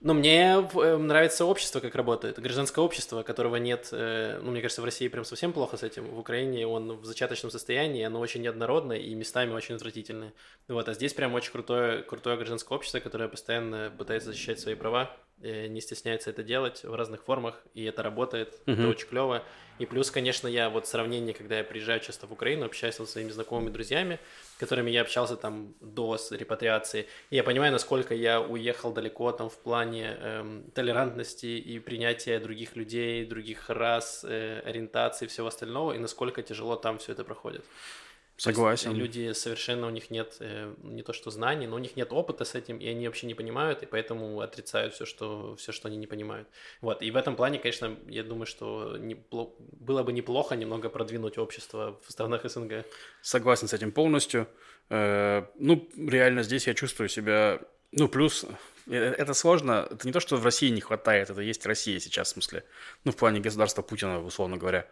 Ну, мне э, нравится общество, как работает. Гражданское общество, которого нет, э, ну, мне кажется, в России прям совсем плохо с этим. В Украине он в зачаточном состоянии, оно очень неоднородное и местами очень отвратительное. Вот, а здесь прям очень крутое, крутое гражданское общество, которое постоянно пытается защищать свои права, не стесняется это делать в разных формах, и это работает, это Мгм. очень клево. И плюс, конечно, я вот сравнение, когда я приезжаю часто в Украину, общаюсь со своими знакомыми друзьями, которыми я общался там до репатриации, и я понимаю, насколько я уехал далеко там в плане эм, толерантности и принятия других людей, других рас, э, ориентаций и всего остального, и насколько тяжело там все это проходит. Есть Согласен. люди совершенно у них нет э, не то что знаний, но у них нет опыта с этим, и они вообще не понимают, и поэтому отрицают все, что все, что они не понимают. Вот. И в этом плане, конечно, я думаю, что непло- было бы неплохо немного продвинуть общество в странах СНГ. Согласен с этим полностью. Э, Ну, реально здесь я чувствую себя Ну, плюс, э, это сложно. Это не то, что в России не хватает, это есть Россия сейчас, в смысле. Ну, в плане государства Путина, условно говоря.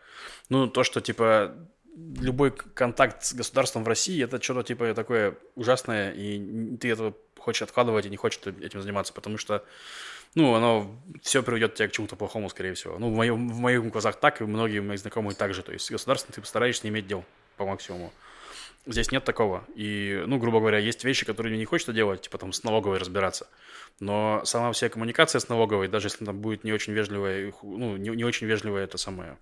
Ну, то, что, типа, любой контакт с государством в России, это что-то, типа, такое ужасное, и ты этого хочешь откладывать и не хочешь этим заниматься, потому что, ну, оно все приведет тебя к чему-то плохому, скорее всего. Ну, в, моем, в моих глазах так, и многие мои знакомые также. То есть с государством ты постараешься не иметь дел по максимуму. Здесь нет такого. И, ну, грубо говоря, есть вещи, которые не хочется делать, типа там с налоговой разбираться. Но сама вся коммуникация с налоговой, даже если там будет не очень вежливая, ну, не, не очень вежливая это самое,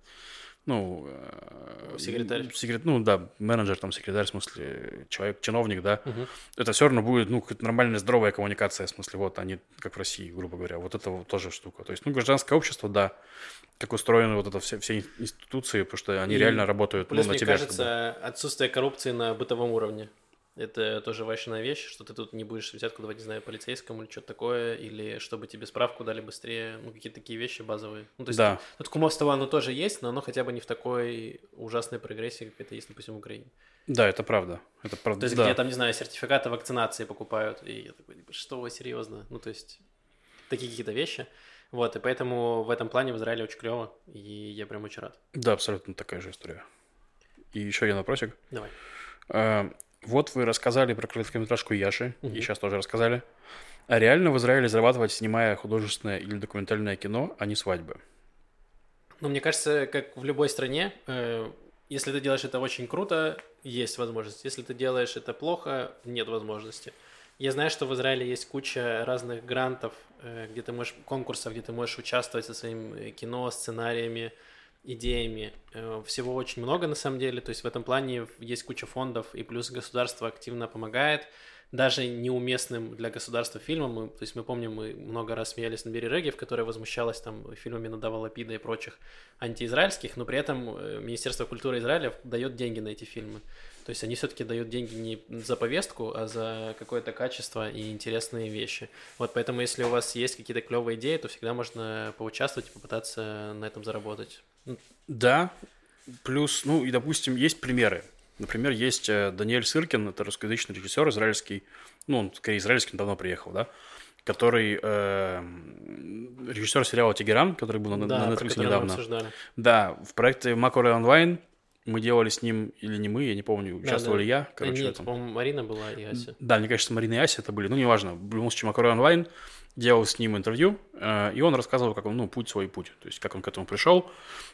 ну... Э, секретарь. Секрет, ну, да, менеджер, там, секретарь, в смысле, человек, чиновник, да. Угу. Это все равно будет, ну, нормальная, здоровая коммуникация, в смысле, вот, они, как в России, грубо говоря. Вот это вот тоже штука. То есть, ну, гражданское общество, да, как устроены вот это все, все институции, потому что они и реально работают плюс, ну, на мне тебя. кажется, чтобы... отсутствие коррупции на бытовом уровне. Это тоже важная вещь, что ты тут не будешь взятку давать, не знаю, полицейскому или что-то такое, или чтобы тебе справку дали быстрее, ну, какие-то такие вещи базовые. Ну, то есть, да. тут кумовство оно тоже есть, но оно хотя бы не в такой ужасной прогрессии, как это есть, допустим, в Украине. Да, это правда. Это правда. То есть, да. где там, не знаю, сертификаты вакцинации покупают, и я такой, типа, что вы, серьезно? Ну, то есть, такие какие-то вещи. Вот, и поэтому в этом плане в Израиле очень клево, и я прям очень рад. Да, абсолютно такая же история. И еще один вопросик. Давай. Вот вы рассказали про короткометражку Яши, угу. и сейчас тоже рассказали. А реально в Израиле зарабатывать, снимая художественное или документальное кино, а не свадьбы? Ну, мне кажется, как в любой стране, э, если ты делаешь это очень круто, есть возможность. Если ты делаешь это плохо, нет возможности. Я знаю, что в Израиле есть куча разных грантов, э, где ты можешь, конкурсов, где ты можешь участвовать со своим э, кино, сценариями, идеями. Э, всего очень много на самом деле. То есть в этом плане есть куча фондов, и плюс государство активно помогает. Даже неуместным для государства фильмам. Мы, то есть мы помним, мы много раз смеялись на Бери Регев, которая возмущалась там фильмами Надава Лапида и прочих антиизраильских, но при этом Министерство культуры Израиля дает деньги на эти фильмы. То есть они все-таки дают деньги не за повестку, а за какое-то качество и интересные вещи. Вот поэтому, если у вас есть какие-то клевые идеи, то всегда можно поучаствовать и попытаться на этом заработать. Да, плюс, ну и, допустим, есть примеры. Например, есть э, Даниэль Сыркин, это русскоязычный режиссер израильский, ну, он, скорее, израильский, давно приехал, да, который э, режиссер сериала «Тегеран», который был на, да, на Netflix недавно. Да, в проекте «Макоре онлайн» мы делали с ним, или не мы, я не помню, участвовали да, да. я, короче, Нет, по-моему, Марина была и Ася. Да, мне кажется, Марина и Ася это были, ну, неважно, в любом случае, Макарой онлайн, делал с ним интервью, э, и он рассказывал, как он, ну, путь свой путь, то есть, как он к этому пришел.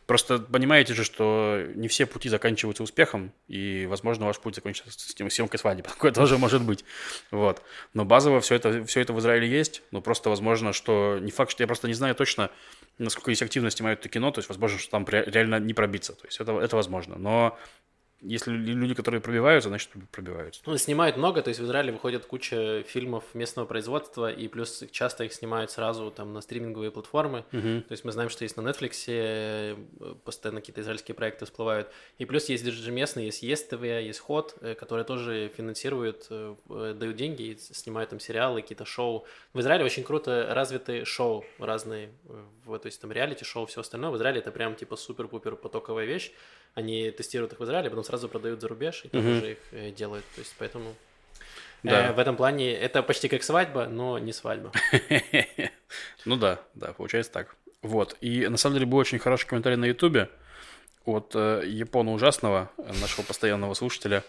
Просто понимаете же, что не все пути заканчиваются успехом, и, возможно, ваш путь закончится с тем съемкой свадьбы, такое тоже может быть, вот. Но базово все это, все это в Израиле есть, но просто возможно, что, не факт, что я просто не знаю точно, насколько есть активно снимают это кино, то есть, возможно, что там реально не пробиться. То есть, это, это возможно. Но если люди, которые пробиваются, значит пробиваются. Ну, снимают много, то есть в Израиле выходит куча фильмов местного производства, и плюс часто их снимают сразу там на стриминговые платформы. Uh-huh. То есть мы знаем, что есть на Netflix, э, постоянно какие-то израильские проекты всплывают. И плюс есть даже местные, есть ЕС ТВ, есть Ход, э, которые тоже финансируют, э, дают деньги и снимают там сериалы, какие-то шоу. В Израиле очень круто развиты шоу разные, то есть там реалити-шоу, все остальное. В Израиле это прям типа супер-пупер потоковая вещь они тестируют их в Израиле, потом сразу продают за рубеж и там uh-huh. уже их э, делают. То есть поэтому да. э, в этом плане это почти как свадьба, но не свадьба. Ну да, да, получается так. Вот. И на самом деле был очень хороший комментарий на Ютубе от э, Япона Ужасного, нашего постоянного слушателя,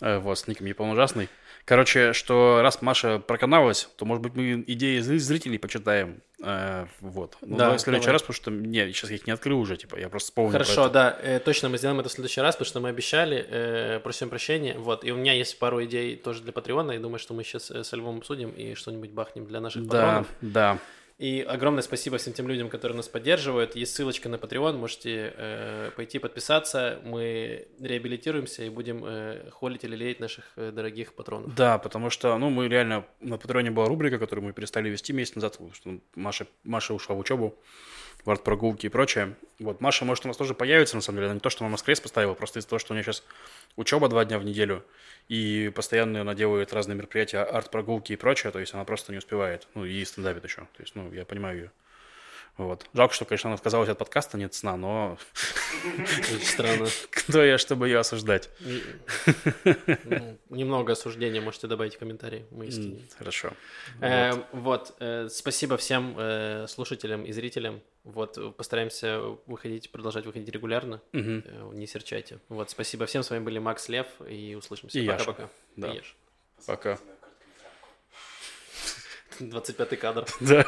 э, вот, с ником Япон Ужасный. Короче, что раз Маша проканалась, то, может быть, мы идеи зрителей почитаем. Э, вот. Ну, да, в следующий давай. раз, потому что не, сейчас я их не открыл уже, типа, я просто вспомнил. Хорошо, да, э, точно мы сделаем это в следующий раз, потому что мы обещали, э, просим прощения. Вот, и у меня есть пару идей тоже для Патреона, и думаю, что мы сейчас э, с Львом обсудим и что-нибудь бахнем для наших да, патронов. Да, да. И огромное спасибо всем тем людям, которые нас поддерживают. Есть ссылочка на Patreon, можете э, пойти подписаться. Мы реабилитируемся и будем э, холить или леять наших э, дорогих патронов. Да, потому что, ну, мы реально... На Патреоне была рубрика, которую мы перестали вести месяц назад, потому что Маша, Маша ушла в учебу в арт-прогулки и прочее. Вот, Маша, может, у нас тоже появится, на самом деле. Она не то, что она нас крест поставила, просто из-за того, что у нее сейчас учеба два дня в неделю, и постоянно она делает разные мероприятия, арт-прогулки и прочее, то есть она просто не успевает. Ну, и стендапит еще. То есть, ну, я понимаю ее. Вот. Жалко, что, конечно, она отказалась от подкаста «Нет сна», но странно. кто я, чтобы ее осуждать? Ну, Немного осуждения можете добавить в комментарии. Мы искренне. Хорошо. Э, Вот, э, спасибо всем э, слушателям и зрителям. Вот, постараемся выходить, продолжать выходить регулярно. Не серчайте. Вот, спасибо всем. С вами были Макс Лев, и услышимся. Пока-пока. Да. Пока. 25 кадр. Да.